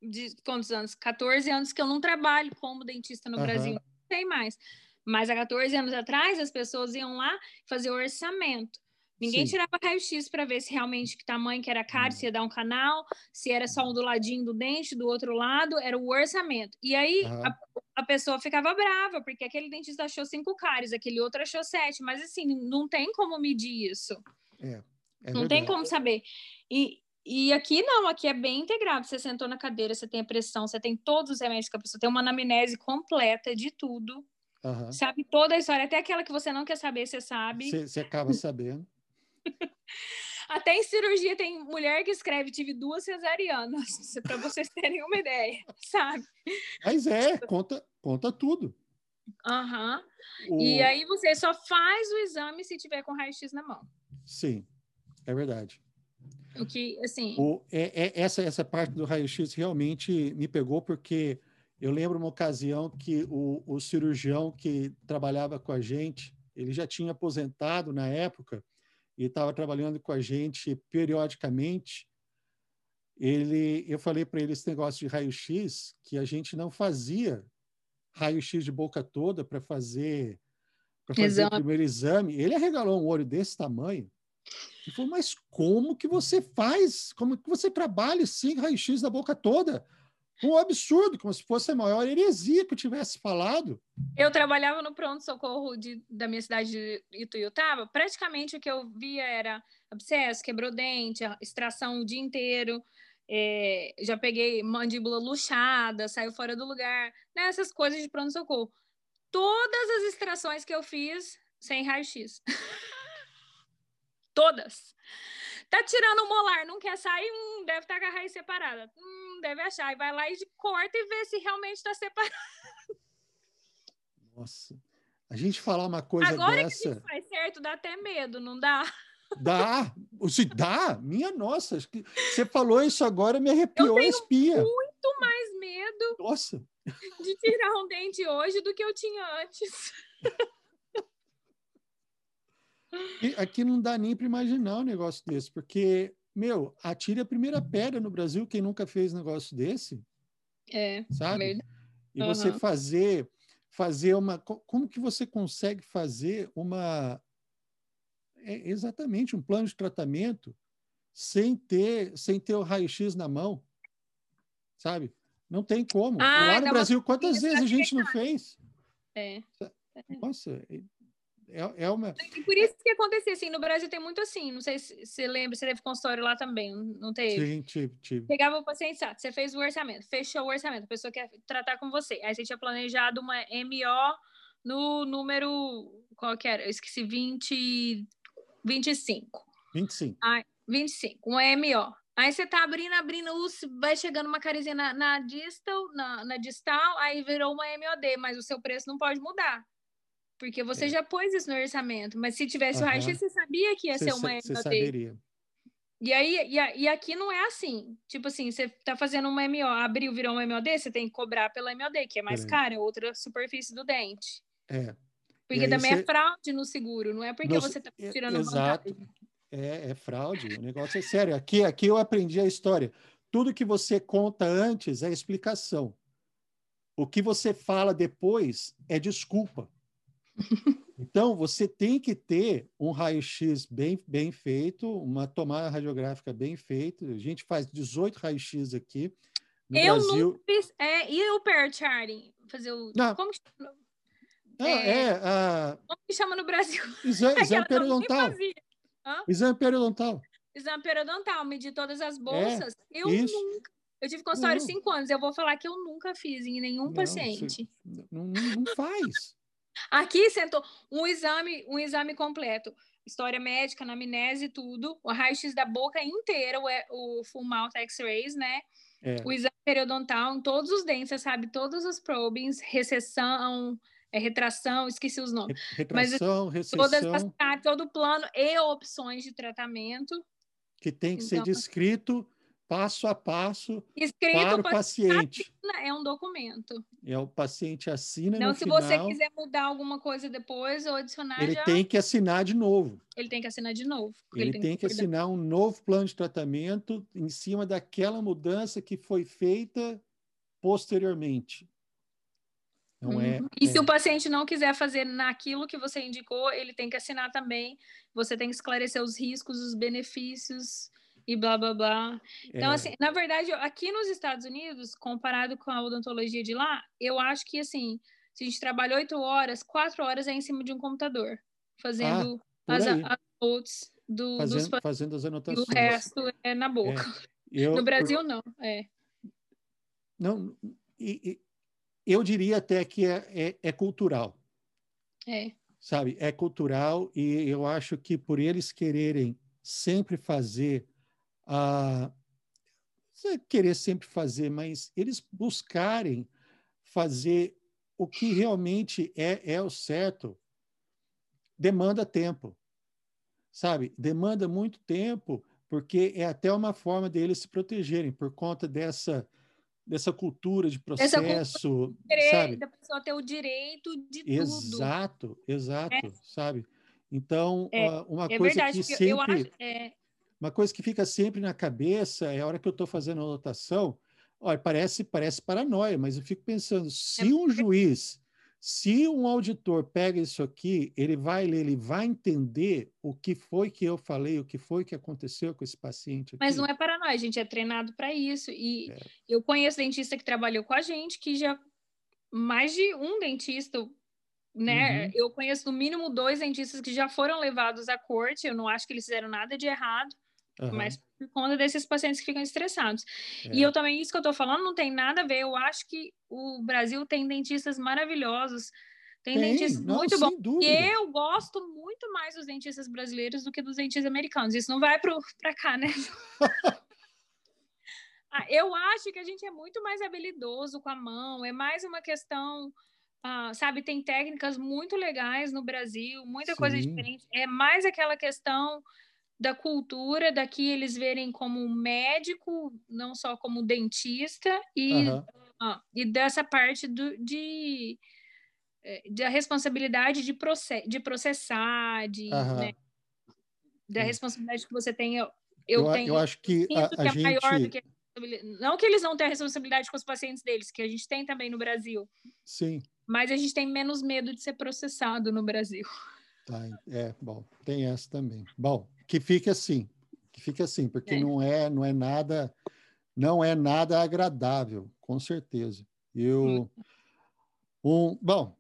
de quantos anos? 14 anos que eu não trabalho como dentista no uhum. Brasil. Não sei mais. Mas há 14 anos atrás, as pessoas iam lá fazer orçamento. Ninguém Sim. tirava raio-x para ver se realmente que tamanho que era caro, se ia dar um canal, se era só um do ladinho do dente, do outro lado, era o orçamento. E aí uhum. a, a, pessoa ficava brava, porque aquele dentista achou cinco cáries, aquele outro achou sete, mas assim, não tem como medir isso. É, é não verdade. tem como saber. E, e aqui não, aqui é bem integrado. Você sentou na cadeira, você tem a pressão, você tem todos os remédios que a pessoa tem uma anamnese completa de tudo. Uhum. Sabe toda a história, até aquela que você não quer saber, você sabe. Você acaba sabendo. Até em cirurgia tem mulher que escreve tive duas cesarianas, para vocês terem uma ideia, sabe? Mas é, conta, conta tudo. Aham. Uhum. O... E aí você só faz o exame se tiver com raio-x na mão. Sim, é verdade. O que, assim... O, é, é, essa, essa parte do raio-x realmente me pegou porque eu lembro uma ocasião que o, o cirurgião que trabalhava com a gente, ele já tinha aposentado na época, e estava trabalhando com a gente periodicamente, ele, eu falei para ele esse negócio de raio-x, que a gente não fazia raio-x de boca toda para fazer fazer Exato. o primeiro exame. Ele arregalou um olho desse tamanho. E falou, mas como que você faz? Como que você trabalha sem raio-x da boca toda? Um absurdo, como se fosse a maior heresia que eu tivesse falado. Eu trabalhava no pronto-socorro da minha cidade de Ituiutaba, praticamente o que eu via era abscesso, quebrou dente, extração o dia inteiro, é, já peguei mandíbula luxada, saiu fora do lugar, né, essas coisas de pronto-socorro. Todas as extrações que eu fiz sem raio-x. Todas. Tá tirando o molar, não quer sair? Hum, deve estar tá com a raiz separada. Hum, deve achar. E vai lá e corta e vê se realmente está separado. Nossa. A gente falar uma coisa Agora dessa... que a gente faz certo, dá até medo, não dá? Dá, se dá, minha nossa, você falou isso agora, me arrepiou a espia. muito mais medo nossa. de tirar um dente hoje do que eu tinha antes. Aqui não dá nem para imaginar um negócio desse, porque, meu, atire a primeira pedra no Brasil quem nunca fez um negócio desse. É, sabe? Verdade. E você uhum. fazer fazer uma como que você consegue fazer uma é exatamente um plano de tratamento sem ter sem ter o raio-x na mão, sabe? Não tem como. Ah, Lá no Brasil, quantas vezes a gente não fez? É. Nossa, é, é uma. E por isso que acontecia assim, no Brasil tem muito assim, não sei se você lembra, você teve consultório lá também, não teve? Sim, tive, tive. Pegava o paciente, sabe? você fez o orçamento, fechou o orçamento, a pessoa quer tratar com você. Aí você tinha planejado uma MO no número, qual que era? Eu esqueci, 20, 25. 25. Aí, 25, uma MO. Aí você tá abrindo, abrindo, vai chegando uma carezinha na, na distal, na, na distal, aí virou uma MOD, mas o seu preço não pode mudar. Porque você é. já pôs isso no orçamento, mas se tivesse uhum. o raio-x, você sabia que ia cê, ser uma. Você saberia. E aí, e, e, aqui não é assim. Tipo assim, você tá fazendo uma MO, abriu, virou uma MOD, você tem que cobrar pela MOD, que é mais é. cara, é outra superfície do dente. É. Porque também é fraude no seguro, não é porque você tá é, tirando Exato. É, é fraude, o negócio é sério. Aqui, aqui eu aprendi a história. Tudo que você conta antes é explicação. O que você fala depois é desculpa. Então, você tem que ter um raio-x bem, bem feito, uma tomada radiográfica bem feita. A gente faz 18 raio-x aqui. No eu Brasil... nunca fiz. É, e o pair charting? Fazer o. Não. Como que chama? Não, é, é a... Como que chama no Brasil? Exame, exame periodontal. Exame periodontal. Exame periodontal, medir todas as bolsas. É, eu isso. nunca. Eu tive consultório cinco anos. Eu vou falar que eu nunca fiz em nenhum não, paciente. Você, não, não faz. Aqui sentou um exame, um exame completo. História médica, anamnese, tudo. O raio-x da boca inteira, o, o full mouth x-rays, né? É. O exame periodontal em todos os dentes, você sabe todos os probings, recessão, é, retração, esqueci os nomes. Retração, Mas, recessão. Todas as, todo o plano e opções de tratamento. Que tem que então, ser descrito passo a passo Escrito para o paciente. É um documento. É o paciente assina Não, se final, você quiser mudar alguma coisa depois ou adicionar ele já... tem que assinar de novo. Ele tem que assinar de novo. Ele, ele tem, tem, que, que assinar um novo plano de tratamento em cima daquela mudança que foi feita posteriormente. Não é, uhum. E é... se o paciente não quiser fazer naquilo que você indicou, ele tem que assinar também. Você tem que esclarecer os riscos, os benefícios e blá blá blá. Então, é. assim, na verdade, aqui nos Estados Unidos, comparado com a odontologia de lá, eu acho que assim, se a gente trabalha oito horas, quatro horas é em cima de um computador, fazendo ah, as, as notes do, fazendo, dos fazendo as anotações. O resto é na boca. É. Eu, no Brasil, não. É. Não, e, e, eu diria até que é, é, é cultural. É. Sabe, é cultural e eu acho que por eles quererem sempre fazer a querer sempre fazer, mas eles buscarem fazer o que realmente é, é o certo, demanda tempo, sabe? Demanda muito tempo, porque é até uma forma deles se protegerem por conta dessa dessa cultura de processo, cultura sabe? Da pessoa ter o direito de exato, tudo. Exato, exato, é. sabe? Então, é, uma é coisa verdade, que sempre eu acho, é, uma coisa que fica sempre na cabeça é a hora que eu estou fazendo a anotação. Olha, parece, parece paranoia, mas eu fico pensando: se é um juiz, se um auditor pega isso aqui, ele vai ler, ele vai entender o que foi que eu falei, o que foi que aconteceu com esse paciente. Aqui. Mas não é paranoia, a gente é treinado para isso. E é. eu conheço dentista que trabalhou com a gente, que já mais de um dentista né? Uhum. Eu conheço no mínimo dois dentistas que já foram levados à corte. Eu não acho que eles fizeram nada de errado. Uhum. Mas por conta desses pacientes que ficam estressados. É. E eu também, isso que eu tô falando, não tem nada a ver. Eu acho que o Brasil tem dentistas maravilhosos. Tem, tem dentistas não, muito bons. E eu gosto muito mais dos dentistas brasileiros do que dos dentistas americanos. Isso não vai para cá, né? ah, eu acho que a gente é muito mais habilidoso com a mão. É mais uma questão ah, sabe, tem técnicas muito legais no Brasil, muita Sim. coisa diferente. É mais aquela questão da cultura, daqui eles verem como médico, não só como dentista, e, uhum. ah, e dessa parte do, de, eh, da responsabilidade de, process, de processar, de, uhum. né, da responsabilidade que você tem. Eu, eu, eu, tenho, eu acho que a, a que é gente... maior do que não que eles não tenham a responsabilidade com os pacientes deles, que a gente tem também no Brasil. Sim. Mas a gente tem menos medo de ser processado no Brasil. Tá, é, bom, tem essa também. Bom, que fique assim, que fique assim, porque é. não é, não é nada, não é nada agradável, com certeza. Eu, um, bom,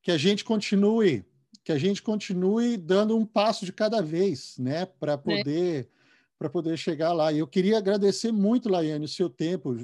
que a gente continue, que a gente continue dando um passo de cada vez, né, para é. poder, é. para poder chegar lá. E eu queria agradecer muito, Laiane, o seu tempo.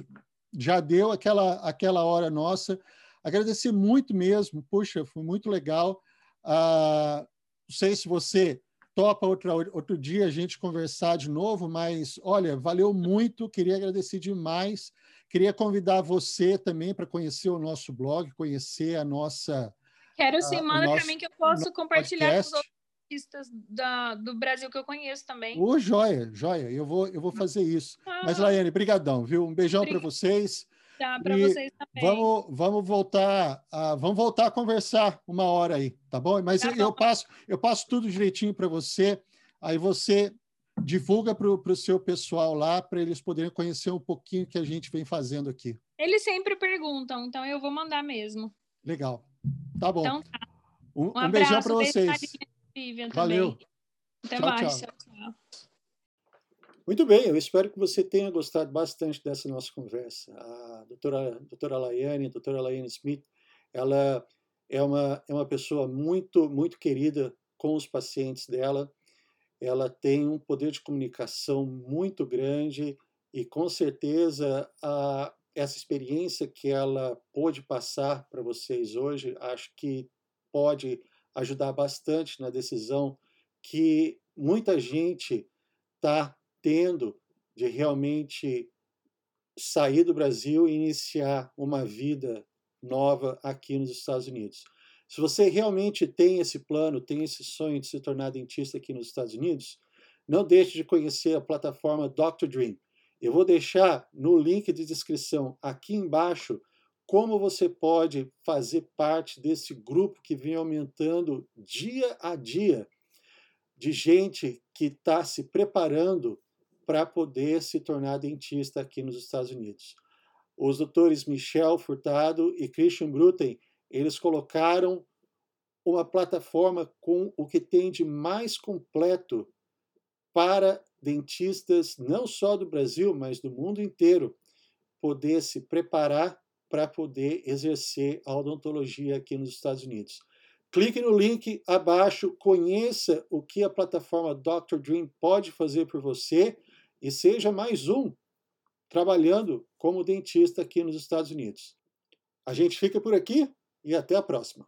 Já deu aquela, aquela hora nossa Agradecer muito mesmo, puxa, foi muito legal. Ah, não sei se você topa outra, outro dia a gente conversar de novo, mas olha, valeu muito, queria agradecer demais. Queria convidar você também para conhecer o nosso blog, conhecer a nossa. Quero sim, manda para mim que eu posso compartilhar podcast. com os outros artistas da, do Brasil que eu conheço também. Ô, joia, joia, eu vou, eu vou fazer isso. Ah. Mas, Laiane, brigadão, viu? Um beijão para vocês. Tá, para vocês também. Vamos, vamos voltar, a, vamos voltar a conversar uma hora aí, tá bom? Mas tá eu, bom. passo, eu passo tudo direitinho para você, aí você divulga para o seu pessoal lá, para eles poderem conhecer um pouquinho que a gente vem fazendo aqui. Eles sempre perguntam, então eu vou mandar mesmo. Legal. Tá bom. Então tá. Um, um, um beijão para vocês. Valeu. Até tchau, mais. Tchau. tchau. Muito bem, eu espero que você tenha gostado bastante dessa nossa conversa. A doutora, doutora Laiane, a doutora Laiane Smith, ela é uma, é uma pessoa muito, muito querida com os pacientes dela. Ela tem um poder de comunicação muito grande e, com certeza, a, essa experiência que ela pôde passar para vocês hoje, acho que pode ajudar bastante na decisão que muita gente está tendo de realmente sair do Brasil e iniciar uma vida nova aqui nos Estados Unidos. Se você realmente tem esse plano, tem esse sonho de se tornar dentista aqui nos Estados Unidos, não deixe de conhecer a plataforma Dr. Dream. Eu vou deixar no link de descrição aqui embaixo como você pode fazer parte desse grupo que vem aumentando dia a dia de gente que está se preparando para poder se tornar dentista aqui nos Estados Unidos. Os doutores Michel Furtado e Christian Bruten, eles colocaram uma plataforma com o que tem de mais completo para dentistas não só do Brasil, mas do mundo inteiro poder se preparar para poder exercer a odontologia aqui nos Estados Unidos. Clique no link abaixo, conheça o que a plataforma Dr. Dream pode fazer por você e seja mais um trabalhando como dentista aqui nos Estados Unidos. A gente fica por aqui e até a próxima.